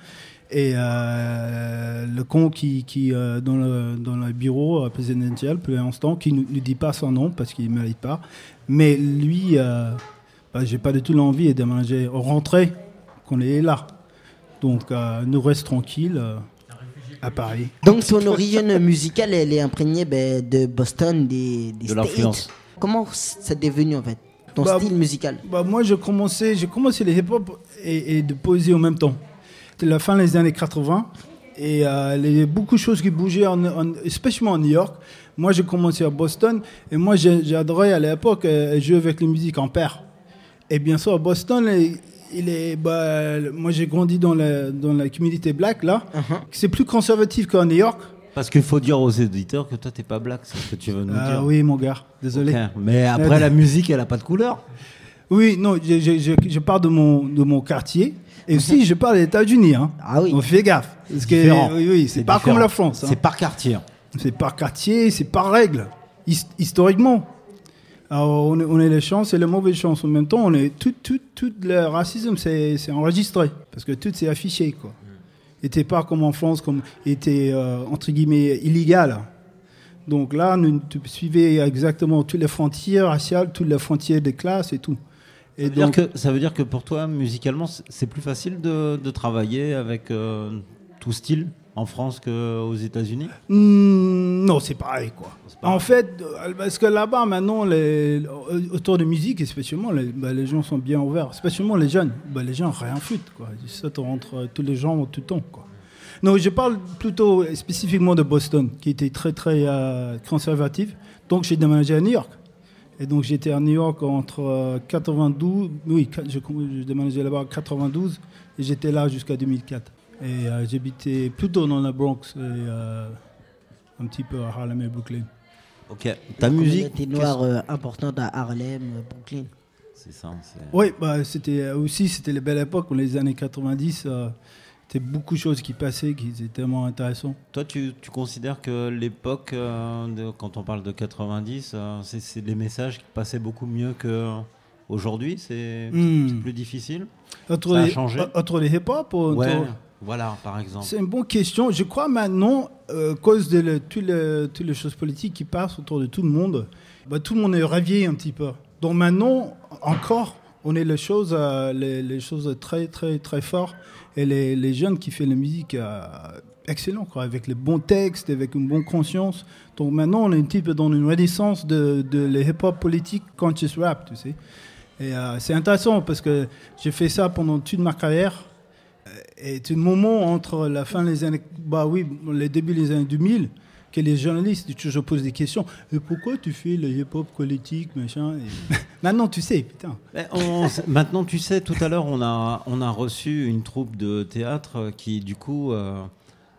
Et euh, le con qui, qui euh, dans, le, dans le bureau euh, présidentiel, pour l'instant, qui ne nous dit pas son nom parce qu'il ne mérite pas. Mais lui, euh, bah, j'ai pas du tout l'envie de déménager, rentrer, qu'on est là. Donc euh, nous reste tranquille euh, à Paris. Donc ton origine musicale, elle est imprégnée ben, de Boston, des, des De l'influence. Comment c'est devenu en fait ton Bah, style musical? Bah, moi, j'ai commencé, commencé les hip-hop et, et de poésie en même temps. C'était la fin des années 80 et euh, il y a beaucoup de choses qui bougeaient, en, en- spécialement en New York. Moi, j'ai commencé à Boston et moi, adoré à l'époque euh, jouer avec les musiques en paire. Et bien sûr, à Boston, il- il est, bah, moi, j'ai grandi dans la, dans la communauté black là. C'est plus conservatif qu'en New York. Parce qu'il faut dire aux éditeurs que toi t'es pas black, c'est ce que tu veux nous Ah dire. oui, mon gars, désolé. Mais après la musique, elle a pas de couleur. Oui, non, je, je, je, je parle de mon, de mon quartier. Et aussi, je parle des États-Unis. Hein. Ah oui. On fait gaffe. Parce que, oui, oui, c'est pas différent. comme la France. hein. C'est par quartier. C'est par quartier, c'est par règle. his- historiquement. Alors, on, est, on est les chances et les mauvaises chances. En même temps, on est tout, tout, tout le racisme, c'est c'est enregistré. Parce que tout, c'est affiché, quoi. Était pas comme en France, comme était, euh, entre guillemets, illégal. Donc là, nous tu suivez exactement toutes les frontières raciales, toutes les frontières des classes et tout. Et Ça veut, dire que, ça veut dire que pour toi, musicalement, c'est- c'est plus facile de, de travailler avec euh, tout style en France qu'aux États-Unis? Hmm, non, c'est pareil, quoi. En fait, euh, parce que là-bas, maintenant, les, autour de musique, et spécialement, les, bah, les gens sont bien ouverts. Spécialement les jeunes. Bah, les gens rien foutent, quoi. Ils sautent entre tous les gens tout le temps, quoi. Non, je parle plutôt spécifiquement de Boston, qui était très, très euh, conservatif. Donc, j'ai déménagé à New York. Et donc, j'étais à New York entre euh, 92, oui, qua- je, je déménageais là-bas en 92, et j'étais là jusqu'à 2004. Et euh, j'habitais plutôt dans la Bronx, et euh, un petit peu à Harlem et Brooklyn. Ok. Ta musique communauté noire euh, importante à Harlem, euh, Brooklyn. C'est ça. Oui, bah, c'était euh, aussi c'était les belles époques, les années 90. euh, c'était beaucoup de choses qui passaient, qui étaient tellement intéressantes. Toi, tu, tu considères que l'époque, euh, quand on parle de 90, euh, c'est- c'est des messages qui passaient beaucoup mieux qu'aujourd'hui C'est Hmm. c'est plus difficile? Entre Ça a les, changé? Entre les hip-hop ou Ouais, entre- voilà, par exemple. C'est une bonne question. Je crois maintenant, euh, à cause de toutes les, choses politiques qui passent autour de tout le monde, bah, tout le monde est ravié un petit peu. Donc maintenant, encore, on est les choses, euh, les, choses très, très, très fortes. Et les, jeunes qui font la musique, euh, excellent, quoi, avec les bons textes, avec une bonne conscience. Donc maintenant, on est un petit peu dans une renaissance de, de les hip-hop politiques conscious rap, tu sais. Et euh, c'est intéressant parce que j'ai fait ça pendant toute ma carrière. Et c'est un moment entre la fin des années, bah oui, les débuts des années 2000, que les journalistes toujours posent des questions. Et pourquoi tu fais le hip-hop politique, machin et... Maintenant, tu sais, putain. On- maintenant, tu sais, tout à l'heure, on a, on a reçu une troupe de théâtre qui, du coup, euh,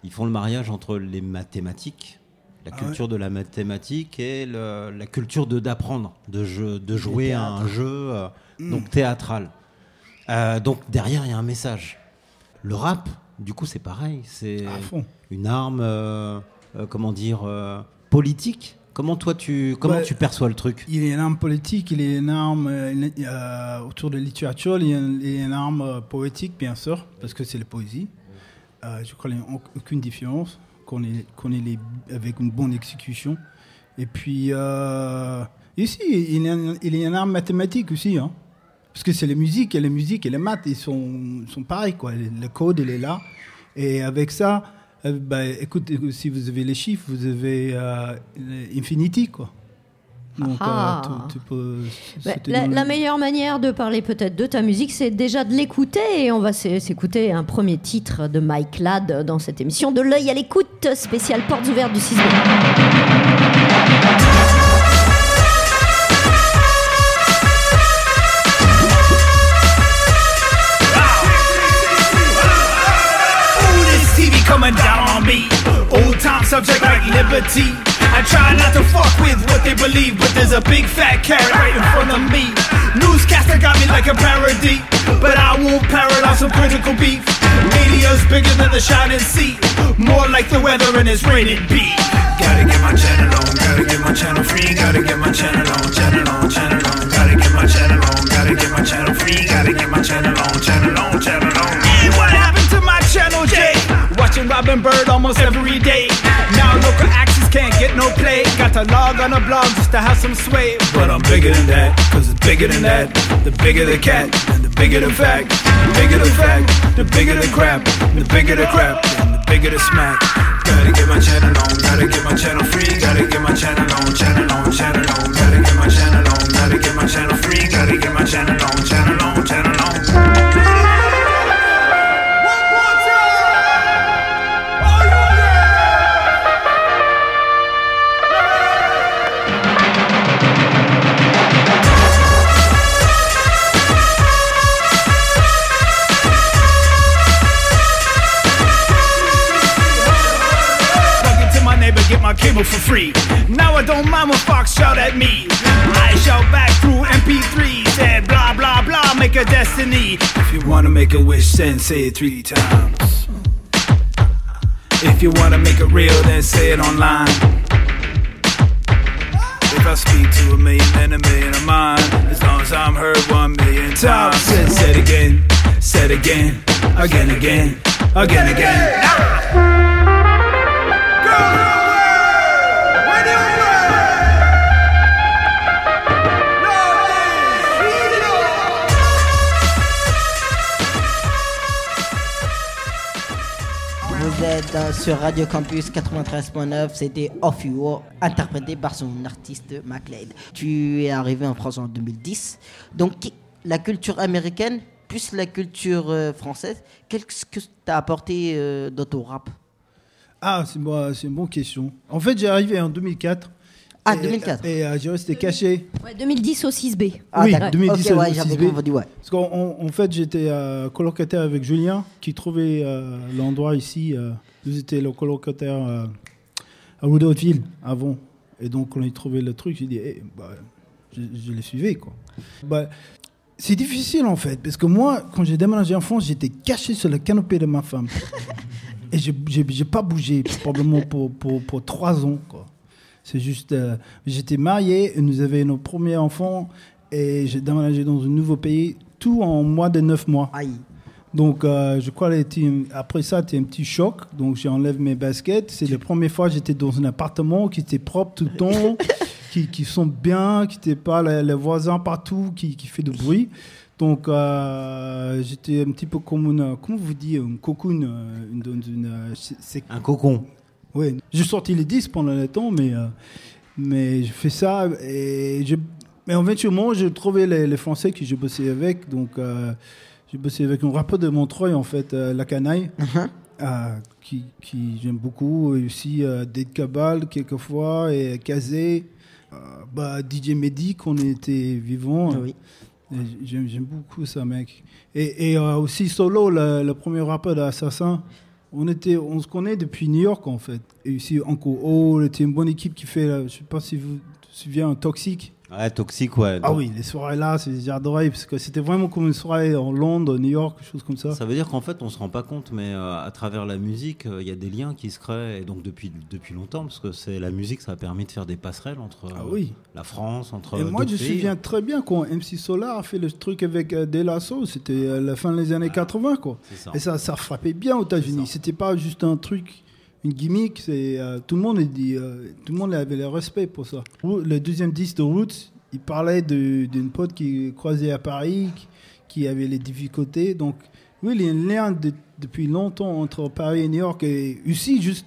ils font le mariage entre les mathématiques, la Ah culture de la mathématique et le- la culture de d'apprendre, de, jeu- de jouer à un jeu euh, Mm. donc théâtral. Euh, donc derrière, il y a un message. Le rap, du coup, c'est pareil. C'est une arme, euh, euh, comment dire, euh, politique. Comment toi, tu, comment Ouais. tu perçois le truc? Il a une arme politique, il a une arme autour de la littérature, il y a une, arme poétique, bien sûr, parce que c'est la poésie. Je crois qu'il n'y a aucune différence, qu'on est, qu'on est les- avec une bonne exécution. Et puis, ici, il y, a, une- il y a une arme mathématique aussi, hein. Parce que c'est la musique, et la musique et les maths, ils sont, sont pareils, quoi. Le, code, il est là. Et avec ça, euh, bah, écoute, si vous avez les chiffres, vous avez euh, Infinity, quoi. Donc, Ah. euh, tu- tu peux- Bah, la, la meilleure manière de parler peut-être de ta musique, c'est déjà de l'écouter. Et on va s'é- s'écouter un premier titre de Mike Ladd dans cette émission de l'œil à l'écoute spéciale portes ouvertes du 6 subject like liberty. I try not to fuck with what they believe, but there's a big fat carrot right in front of me. Newscaster got me like a parody, but I won't on some critical beef. Media's bigger than the shining sea, more like the weather and it's rated B. Gotta get my channel on, gotta get my channel free, gotta get my channel on, channel on, channel on, gotta get my channel on, gotta get my channel free, gotta get my channel on, channel on, channel on. And what happened to my channel J? Watching Robin Bird almost every day. Now local axes can't get no play. Got to log on a blog just to have some sway. But I'm bigger than that, cause it's bigger than that. The bigger the cat, and the bigger the fact. The bigger the fact, the bigger the crap. The bigger the crap, and the bigger the smack. Gotta get my channel on, gotta get my channel free, gotta get my channel on, channel on, channel on, gotta get my channel on, gotta get my channel free, gotta get my channel on, channel free. Now I don't mind when Fox shout at me. I shout back through MP3, said blah blah blah, make a destiny. If you wanna make a wish, then say it three times. If you wanna make it real, then say it online. If I'll speak to a million and a million of mine. As long as I'm heard one million times. Said, said again, said again, again, again, again, again. Vous ah! êtes euh, sur Radio Campus 93.9, c'était Off You interprété par son artiste MacLeod. Tu es arrivé en France en 2010. Donc, la culture américaine plus la culture euh, française, qu'est-ce que t'as apporté euh, dans ton rap? Ah, c'est bon, une bonne question. En fait, j'ai arrivé en 2004. Ah, Et- 2004. Et euh, j'ai resté caché. Ouais, 2010 au 6B. Ah, oui, d'accord. 2010 Ok, ouais, au j'avais 6B. confondu, ouais. Parce qu'en en- fait, j'étais euh, colocataire avec Julien, qui trouvait euh, l'endroit ici. Euh, nous étions le colocataire euh, à Rue d'Hauteville avant. Et donc, on a trouvé le truc. J'ai dit, eh, bah, je, je les suivais. Quoi. Bah, c'est difficile en fait, parce que moi, quand j'ai déménagé en France, j'étais caché sur le canapé de ma femme. Et je n'ai pas bougé, probablement pour, pour, pour trois ans. quoi. C'est juste, euh, j'étais marié, nous avions nos premiers enfants, et j'ai déménagé dans un nouveau pays, tout en moins de neuf mois. Donc, euh, je crois que après ça, c'était un petit choc. Donc, j'ai enlevé mes baskets. C'est la première fois que j'étais dans un appartement qui était propre tout le temps, qui, qui sont bien, qui n'était pas les, les voisins partout, qui, qui fait du bruit. Donc, euh, j'étais un petit peu comme une, comment vous dites, un cocoon, une- une, c'est- Un cocon. Oui, j'ai sorti les 10 pendant le temps, mais, euh, mais j'ai fait ça. Et je, mais éventuellement, j'ai trouvé les, les Français que j'ai bossé avec. Donc, euh, j'ai bossé avec un rappeur de Montreuil, en fait, euh, La Canaille, euh, qui, qui j'aime beaucoup. Et aussi euh, Dead Cabal, quelquefois, et Kazé. Bah, DJ Mehdi, qu'on était vivant. Oui. Et J'aime beaucoup ça, mec. Et, et aussi Solo, le, le premier rappeur d'Assassin. On, était, on se connaît depuis New York, en fait. Et ici, Uncle O, c'était une bonne équipe qui fait, euh, je sais pas si vous vous souvenez, un. Ouais, toxique, ouais. Ah oui, les soirées là, c'est- j'ai adoré, parce que c'était vraiment comme une soirée en Londres, New York, quelque chose comme ça. Ça veut dire qu'en fait, on se rend pas compte, mais euh, à travers la musique, euh, il y a des liens qui se créent, et donc depuis, depuis longtemps, parce que c'est la musique, ça a permis de faire des passerelles entre euh, Ah oui. la France, entre. Et moi, je me souviens très bien quand MC Solar a fait le truc avec euh, De La Soul, c'était la fin des années 80, quoi. C'est ça. Et ça, ça frappait bien aux États-Unis. C'était pas juste un truc, une gimmick. Euh, tout le monde dit, euh, tout le monde avait le respect pour ça. Le deuxième disque de Roots, il parlait d'une pote qui croisait à Paris, qui, avait les difficultés. Donc, oui, il y a un lien de- depuis longtemps entre Paris et New York. Et ici, juste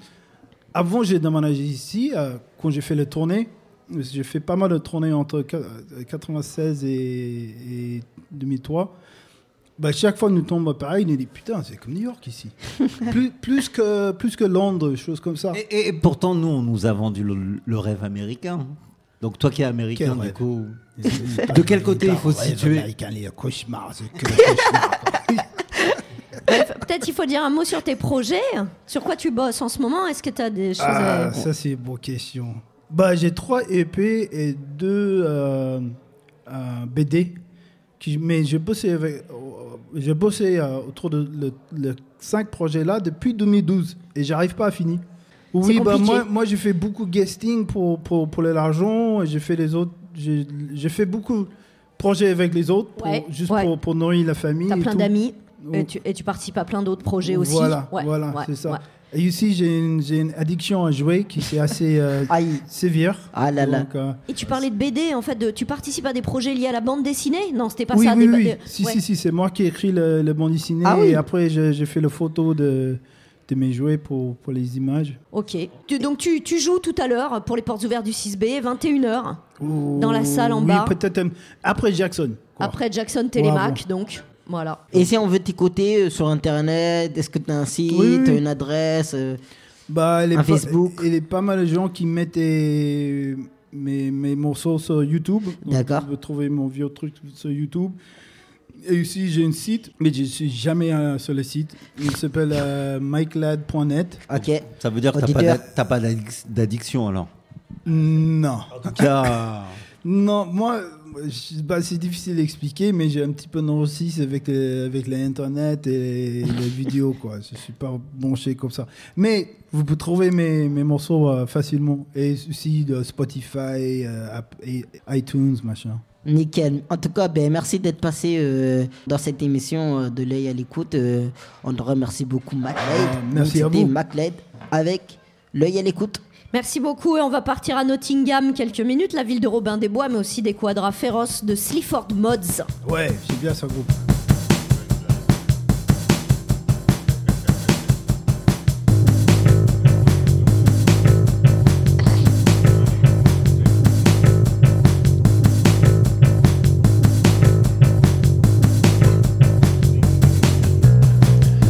avant, j'ai déménagé ici, euh, quand j'ai fait le tournée. J'ai fait pas mal de tournées entre qua- euh, 96 et, et 2003. Bah, chaque fois que nous tombons à Paris, nous dit putain, c'est comme New York ici. plus, plus, que, plus que Londres, choses comme ça. Et, et pourtant, nous, on nous a vendu le, le rêve américain. Donc, toi qui es américain, Quel du rêve coup, de quel côté il faut se rêve situer américain, les cauchemars, c'est que Peut-être il faut dire un mot sur tes projets. Sur quoi tu bosses en ce moment? Est-ce que tu as des choses Ah, à... ça c'est une bonne question. Bah, j'ai trois EP et deux euh, euh, BD. Qui, mais j'ai bossé, avec, j'ai bossé euh, autour de le, le cinq projets là depuis 2012 et j'arrive pas à finir. Oui, bah, moi, moi j'ai fait beaucoup de guesting pour, pour, pour l'argent et j'ai fait les autres. J'ai fait beaucoup de projets avec les autres pour- Ouais, juste ouais. Pour, pour nourrir la famille. T'as plein d'amis et tu, et tu participes à plein d'autres projets aussi. Voilà, Ouais, voilà c'est ça. Et ici, j'ai une, j'ai une addiction à jouer qui c'est assez euh, sévère. Ah là là. Donc, euh, Et tu parlais de BD, en fait, de, tu participes à des projets liés à la bande dessinée? Non, c'était pas oui, ça. oui, des- oui. des- Si, ouais. si, si, c'est moi qui ai écrit le, le bande dessiné Ah oui. et après j'ai j'ai fait le photo de, de mes jouets pour, pour les images. Ok. Tu- donc tu, tu joues tout à l'heure pour les portes ouvertes du 6B, 21h, dans la salle en oui, bas. peut-être euh, après Jackson. quoi. Après Jackson Ouais, Télémac, donc voilà. Et si on veut t'écouter euh, sur Internet, est-ce que tu as un site, Oui, oui. une adresse euh, Bah, il est Un pas- Facebook? Il y a pas mal de gens qui mettent euh, mes, mes morceaux sur YouTube. D'accord. Vous pouvez trouver mon vieux truc sur YouTube. Et aussi, j'ai un site, mais je suis jamais euh, sur le site. Il s'appelle euh, mikelad.net. Ok. Ça veut dire que t'as pas Auditeur. d'ad- t'as pas d'addic- d'addiction alors? Non. En tout cas. Non, moi, bah, c'est difficile d'expliquer, mais j'ai un petit peu de neurosis avec, les- avec l'internet et les vidéos, quoi. Je suis pas branché comme ça. Mais vous pouvez trouver mes, mes morceaux euh, facilement. Et aussi de Spotify, euh, et iTunes, machin. Nickel. En tout cas, ben, merci d'être passé euh, dans cette émission de l'œil à l'écoute. On te remercie beaucoup, MacLeod. Ah, merci à vous. MacLeod avec l'œil à l'écoute. Merci beaucoup et on va partir à Nottingham quelques minutes, la ville de Robin des Bois, mais aussi des quadras féroces de Sleaford Mods. Ouais, j'ai bien ce groupe.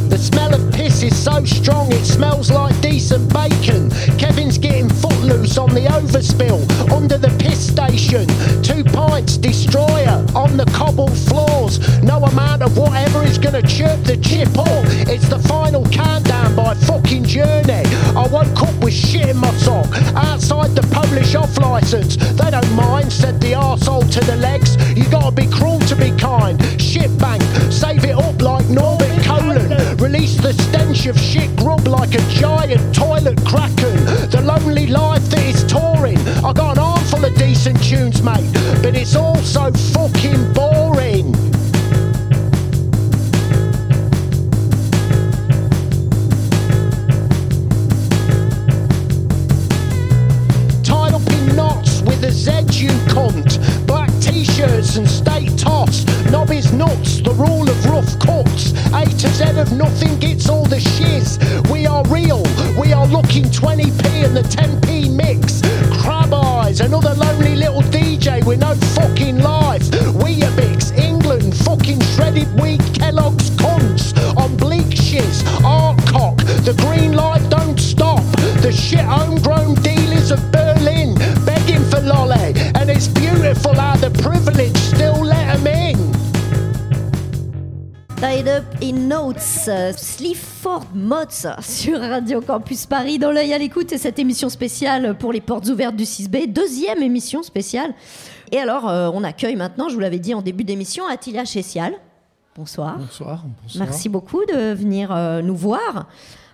The smell of piss is so strong it smells like decent bacon. Kevin's footloose on the overspill under the piss station. Two pints destroyer on the cobbled floors. No amount of whatever is gonna chirp the chip up. It's the final countdown by fucking journey. I woke up with shit in my sock outside the Polish off license. They don't mind, said the arsehole to the legs. You gotta be cruel to be kind. Shit bank, save it up like Colon. Release the stench of shit grub like a giant toilet kraken. The lonely life that is touring. I got an armful of decent tunes, mate, but it's all so fucking boring. tied up in knots with a Z you cunt. Black t-shirts and state toss. Nobby's nuts, the rule of rough cuts. A to Z of nothing gets all the shiz. We are real, we are looking 20p in the 10p mix. Crab eyes, another lonely little DJ with no fucking life. Weetabix, England, fucking shredded wheat, Kellogg's cunts. On bleak shiz, art cock, the green light don't stop. The shit homegrown Notes, euh, Sleaford Mods sur Radio Campus Paris dans l'œil à l'écoute et cette émission spéciale pour les portes ouvertes du 6B, deuxième émission spéciale. Et alors, euh, on accueille maintenant, je vous l'avais dit en début d'émission, Attila Chessial. Bonsoir. Bonsoir. bonsoir. Merci beaucoup de venir euh, nous voir.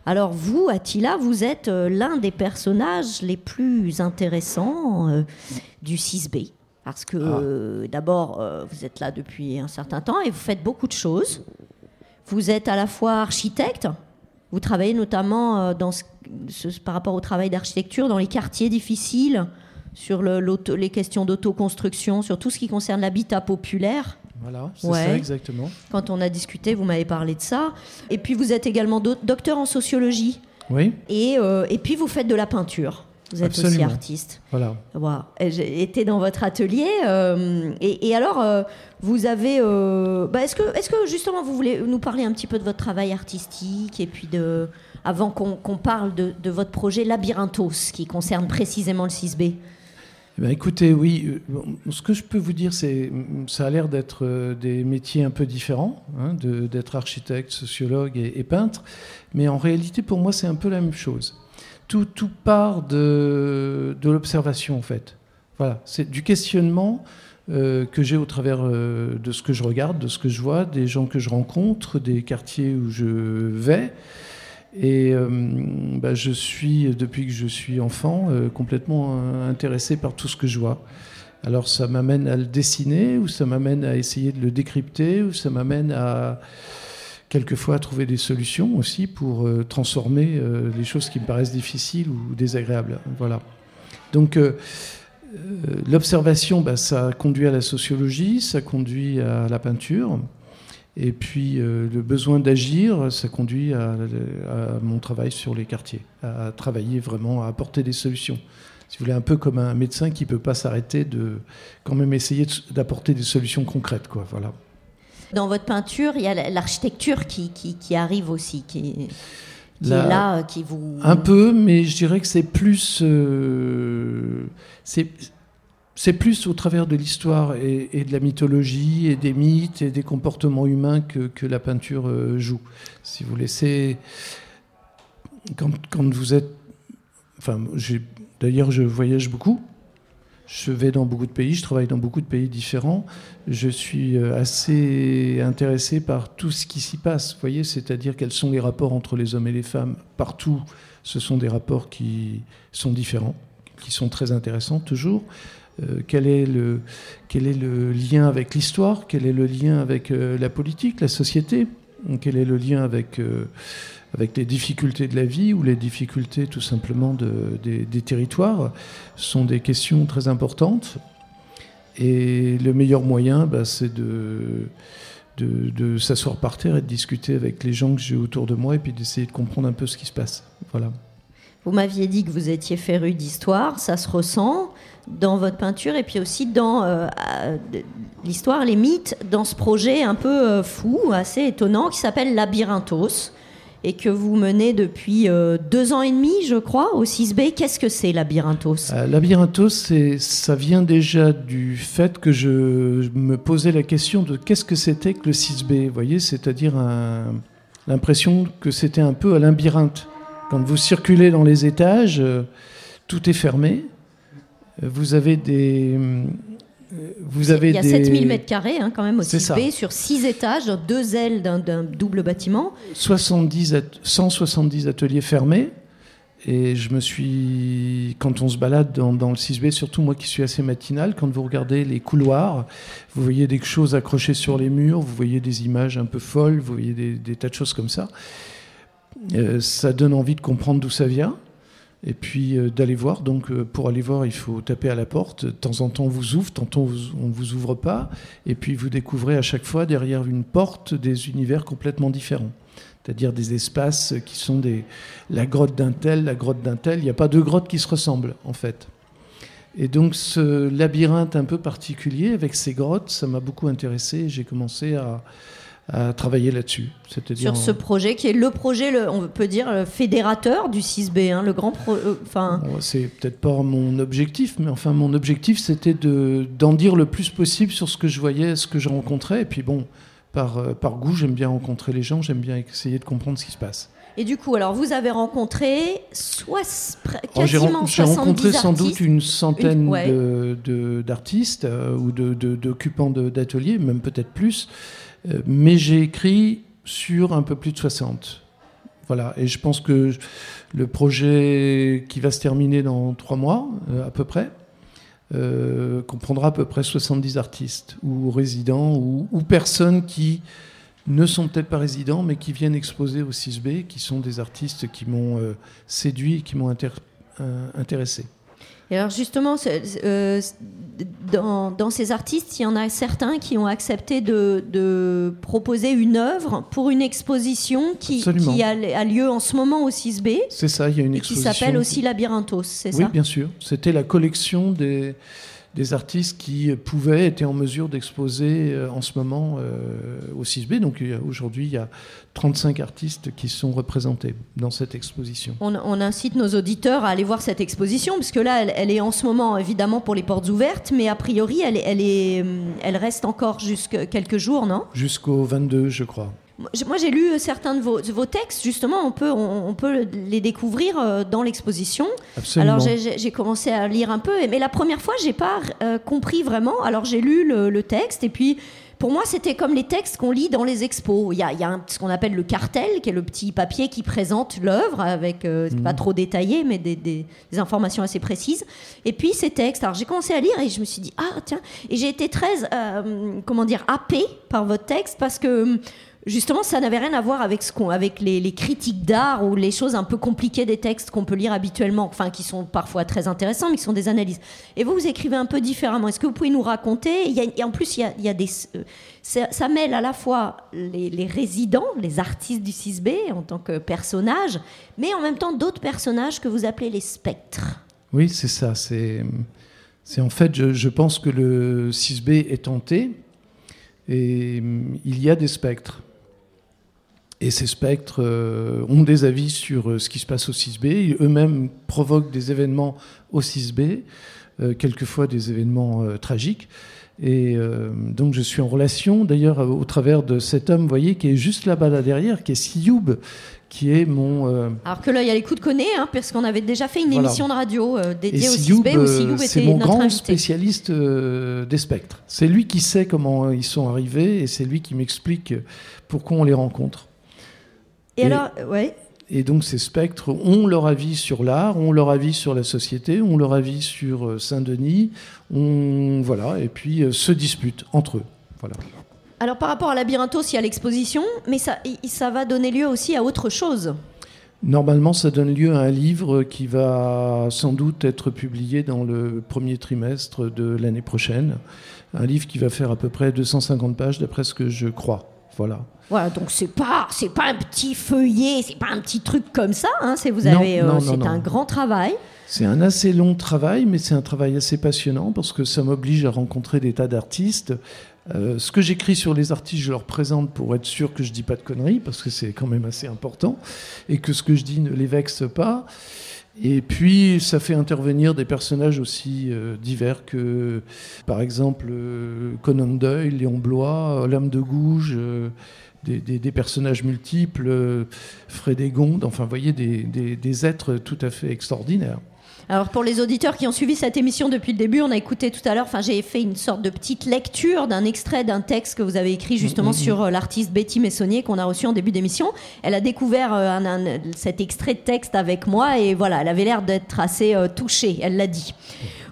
Alors vous, Attila, vous êtes euh, l'un des personnages les plus intéressants du 6B. Parce que euh, d'abord, euh, vous êtes là depuis un certain temps et vous faites beaucoup de choses. Vous êtes à la fois architecte, vous travaillez notamment euh, dans ce- ce- par rapport au travail d'architecture dans les quartiers difficiles, sur le- les questions d'autoconstruction, sur tout ce qui concerne l'habitat populaire. Voilà, c'est Ouais. ça exactement. Quand on a discuté, vous m'avez parlé de ça. Et puis vous êtes également do- docteur en sociologie. Oui. Et, euh, et puis vous faites de la peinture. Vous êtes aussi artiste. Voilà. Et J'ai été dans votre atelier. euh, et, et alors, euh, vous avez. euh, bah, est-ce, que, est-ce que justement vous voulez nous parler un petit peu de votre travail artistique et puis de. Avant qu'on, qu'on parle de, de votre projet Labyrinthos, qui concerne précisément le 6B Eh ben, écoutez, oui, ce que je peux vous dire, c'est ça a l'air d'être des métiers un peu différents, hein, de- d'être architecte, sociologue et, et peintre, mais en réalité, pour moi, c'est un peu la même chose. Tout, part de, l'observation, en fait. Voilà, c'est du questionnement euh, que j'ai au travers euh, de ce que je regarde, de ce que je vois, des gens que je rencontre, des quartiers où je vais. Et euh, bah, je suis, depuis que je suis enfant, complètement intéressé par tout ce que je vois. Alors ça m'amène à le dessiner, ou ça m'amène à essayer de le décrypter, ou ça m'amène à quelquefois à trouver des solutions aussi pour euh, transformer euh, les choses qui me paraissent difficiles ou désagréables. Voilà. Donc euh, euh, l'observation, bah, ça conduit à la sociologie, ça conduit à la peinture. Et puis le besoin d'agir, ça conduit à, mon travail sur les quartiers, à travailler vraiment, à apporter des solutions. Si vous voulez, un peu comme un médecin qui ne peut pas s'arrêter de quand même essayer d'apporter des solutions concrètes. Quoi, voilà. Dans votre peinture, il y a la- l'architecture qui, qui, qui arrive aussi, qui, qui La- est là, euh, qui vous. Un peu, mais je dirais que c'est plus, euh, c'est, c'est plus au travers de l'histoire et, et de la mythologie et des mythes et des comportements humains que, que la peinture euh, joue. Si vous laissez, quand, quand vous êtes, enfin, d'ailleurs, je voyage beaucoup. Je vais dans beaucoup de pays, je travaille dans beaucoup de pays différents. Je suis euh, assez intéressé par tout ce qui s'y passe, voyez, c'est-à-dire quels sont les rapports entre les hommes et les femmes. Partout, ce sont des rapports qui sont différents, qui sont très intéressants toujours. Euh, quel, est le, quel est le lien avec l'histoire? Quel est le lien avec euh, la politique, la société? Quel est le lien avec, avec les difficultés de la vie ou les difficultés tout simplement de, des, territoires sont des questions très importantes. Et le meilleur moyen, bah, c'est de s'asseoir par terre et de discuter avec les gens que j'ai autour de moi et puis d'essayer de comprendre un peu ce qui se passe. Voilà. Vous m'aviez dit que vous étiez féru d'histoire, ça se ressent dans votre peinture et puis aussi dans euh, euh, l'histoire, les mythes, dans ce projet un peu euh, fou, assez étonnant, qui s'appelle Labyrinthos et que vous menez depuis euh, deux ans et demi, je crois, au 6B. Qu'est-ce que c'est Labyrinthos Euh, Labyrinthos, ça vient déjà du fait que je me posais la question de qu'est-ce que c'était que le 6B, vous voyez, c'est-à-dire l'impression que c'était un peu un labyrinthe. Quand vous circulez dans les étages, euh, tout est fermé. Euh, Vous avez des... Vous avez Il y a des... 7000 mètres carrés hein, quand même au C'est 6B ça. sur six étages, dans deux ailes d'un- d'un double bâtiment. 70 at- 170 ateliers fermés. Et je me suis, quand on se balade dans, dans le 6B, surtout moi qui suis assez matinal, quand vous regardez les couloirs, vous voyez des choses accrochées sur les murs, vous voyez des images un peu folles, vous voyez des, des tas de choses comme ça. Euh, ça donne envie de comprendre d'où ça vient. Et puis euh, d'aller voir. Donc euh, pour aller voir, il faut taper à la porte. De temps en temps, on vous ouvre, tantôt on ne vous ouvre pas. Et puis vous découvrez à chaque fois derrière une porte des univers complètement différents. C'est-à-dire des espaces qui sont des, la grotte d'un tel, la grotte d'un tel. Il n'y a pas deux grottes qui se ressemblent, en fait. Et donc ce labyrinthe un peu particulier avec ces grottes, ça m'a beaucoup intéressé. J'ai commencé à, à travailler là-dessus. Sur ce projet qui est le projet, le- on peut dire, le fédérateur du 6B, hein, le grand. euh, Enfin, Bon, C'est peut-être pas mon objectif, mais enfin mon objectif c'était de d'en dire le plus possible sur ce que je voyais, ce que je rencontrais. Et puis bon, par, euh, par goût, j'aime bien rencontrer les gens, j'aime bien essayer de comprendre ce qui se passe. Et du coup, alors vous avez rencontré J'ai quasiment j'ai 70 rencontré sans artistes. doute une centaine de- de- d'artistes euh, ou de- de- d'occupants de- d'ateliers, même peut-être plus. Euh, mais j'ai écrit sur un peu plus de 60. Voilà, et je pense que le projet qui va se terminer dans trois mois, euh, à peu près, euh, comprendra à peu près 70 artistes ou résidents ou, personnes qui ne sont peut-être pas résidents, mais qui viennent exposer au 6B, qui sont des artistes qui m'ont séduit, et qui m'ont intéressé. Et alors justement, euh, dans, dans ces artistes, il y en a certains qui ont accepté de, de proposer une œuvre pour une exposition qui, a, a lieu en ce moment au 6B C'est ça, il y a une et qui exposition. s'appelle aussi Labyrinthos, c'est Oui, ça? bien sûr. C'était la collection des, des artistes qui pouvaient, étaient en mesure d'exposer euh, en ce moment euh, au 6B. Donc aujourd'hui, il y a 35 artistes qui sont représentés dans cette exposition. On, on incite nos auditeurs à aller voir cette exposition, puisque là, elle, elle est en ce moment évidemment pour les portes ouvertes, mais a priori, elle, elle, est, hum, elle reste encore jusqu'à quelques jours, non? Jusqu'au 22, je crois. Moi, j'ai- lu certains de vos, de vos textes, justement, on peut, on, on peut les découvrir euh, dans l'exposition. Absolument. Alors, j'ai- commencé à lire un peu, mais la première fois, j'ai pas euh, compris vraiment. Alors, j'ai lu le, le texte, et puis, pour moi, c'était comme les textes qu'on lit dans les expos. Il y a, il y a un- ce qu'on appelle le cartel, qui est le petit papier qui présente l'œuvre, avec, euh, c'est pas Mhm. trop détaillé, mais des, des- des informations assez précises. Et puis, ces textes. Alors, j'ai commencé à lire, et je me suis dit, ah, tiens, et j'ai été très, euh, comment dire, happée par votre texte, parce que hum, Justement, ça n'avait rien à voir avec, avec les, critiques d'art ou les choses un peu compliquées des textes qu'on peut lire habituellement, enfin qui sont parfois très intéressants, mais qui sont des analyses. Et vous, vous écrivez un peu différemment. Est-ce que vous pouvez nous raconter? Et en plus, il y a, des, euh, ça, mêle à la fois les, résidents, les artistes du 6B en tant que personnages, mais en même temps d'autres personnages que vous appelez les spectres. Oui, c'est ça. C'est, c'est en fait, je, je pense que le 6B est tenté et hum, il y a des spectres. Et ces spectres euh, ont des avis sur euh, ce qui se passe au 6B. Ils Eux-mêmes provoquent des événements au 6B. euh, quelquefois des événements tragiques. Et euh, donc je suis en relation, d'ailleurs, au travers de cet homme, vous voyez, qui est juste là-bas, là derrière, qui est Sioub, qui est mon... euh, Alors que l'œil à l'écoute connaît, hein, parce qu'on avait déjà fait une Voilà. émission de radio euh, dédiée au Sioub, 6B où Sioub c'est était mon notre grand invité. spécialiste des spectres. C'est lui qui sait comment ils sont arrivés et c'est lui qui m'explique pourquoi on les rencontre. Et, alors, euh, ouais. Et donc ces spectres ont leur avis sur l'art, ont leur avis sur la société, ont leur avis sur euh, Saint-Denis, voilà, et puis euh, se disputent entre eux. Voilà. Alors par rapport à Labyrinthos, il y a l'exposition, mais ça, ça va donner lieu aussi à autre chose. Normalement, ça donne lieu à un livre qui va sans doute être publié dans le premier trimestre de l'année prochaine. Un livre qui va faire à peu près 250 pages, d'après ce que je crois. Voilà. Voilà, donc c'est pas, c'est pas un petit feuillet, c'est pas un petit truc comme ça. Hein, c'est vous avez, euh, c'est un grand travail. C'est un assez long travail, mais c'est un travail assez passionnant parce que ça m'oblige à rencontrer des tas d'artistes. Euh, ce que j'écris sur les artistes, je leur présente pour être sûr que je dis pas de conneries, parce que c'est quand même assez important, et que ce que je dis ne les vexe pas. Et puis, ça fait intervenir des personnages aussi euh, divers que, par exemple, euh, Conan Doyle, Léon Blois, L'âme de Gouges, euh, des, personnages multiples, Frédégonde, enfin, vous voyez, des êtres tout à fait extraordinaires. Alors pour les auditeurs qui ont suivi cette émission depuis le début, on a écouté tout à l'heure, enfin j'ai fait une sorte de petite lecture d'un extrait d'un texte que vous avez écrit justement Mhm. sur euh, l'artiste Betty Messonnier qu'on a reçu en début d'émission. Elle a découvert euh, un- un- cet extrait de texte avec moi et voilà, elle avait l'air d'être assez euh, touchée, elle l'a dit.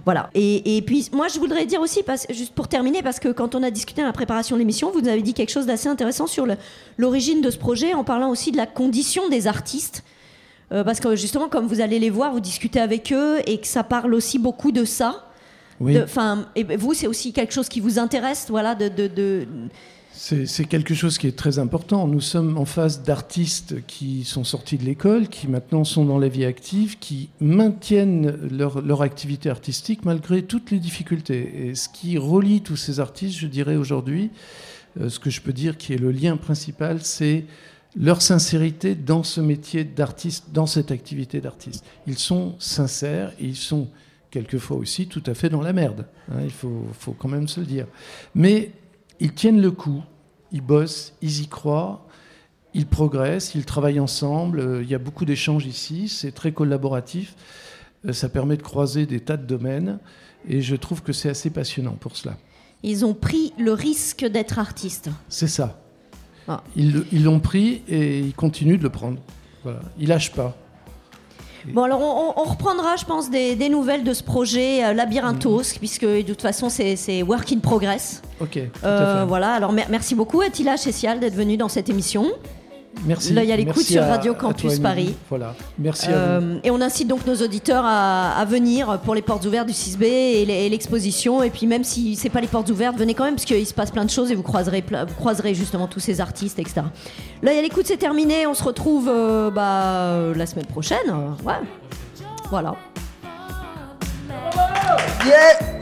Voilà. Et, et puis moi je voudrais dire aussi, parce, juste pour terminer, parce que quand on a discuté dans la préparation de l'émission, vous nous avez dit quelque chose d'assez intéressant sur l'origine de ce projet en parlant aussi de la condition des artistes. Euh, parce que justement, comme vous allez les voir, vous discutez avec eux et que ça parle aussi beaucoup de ça. Oui. Enfin, et ben, vous, c'est aussi quelque chose qui vous intéresse, voilà, de, de, de- C'est c'est quelque chose qui est très important. Nous sommes en face d'artistes qui sont sortis de l'école, qui maintenant sont dans la vie active, qui maintiennent leur, leur activité artistique malgré toutes les difficultés. Et ce qui relie tous ces artistes, je dirais aujourd'hui, euh, ce que je peux dire qui est le lien principal, c'est leur sincérité dans ce métier d'artiste, dans cette activité d'artiste. Ils sont sincères et ils sont quelquefois aussi tout à fait dans la merde. hein, il faut, faut quand même se le dire. Mais ils tiennent le coup, ils bossent, ils y croient, ils progressent, ils travaillent ensemble. euh, Il y a beaucoup d'échanges ici, c'est très collaboratif. euh, Ça permet de croiser des tas de domaines et je trouve que c'est assez passionnant pour cela. ils ont pris le risque d'être artistes. C'est ça. Ah. Ils l'ont pris et ils continuent de le prendre. Voilà. Ils lâchent pas. Bon, alors on, reprendra, je pense, des, des nouvelles de ce projet euh, Labyrinthos, puisque de toute façon, c'est c'est work in progress. Ok. Tout Euh, à fait. voilà, alors mer- merci beaucoup, Attila Chessial, d'être venu dans cette émission. Merci. L'œil à l'écoute sur Radio Campus. Paris. Voilà. Merci à vous. Euh, et on incite donc nos auditeurs à, à venir pour les portes ouvertes du 6B et l'exposition. Et puis même si c'est pas les portes ouvertes, venez quand même parce qu'il se passe plein de choses et vous croiserez, plein- vous croiserez justement tous ces artistes, etc. L'œil à l'écoute, c'est terminé. On se retrouve euh, bah, euh, la semaine prochaine. Euh, Ouais. Voilà. Yeah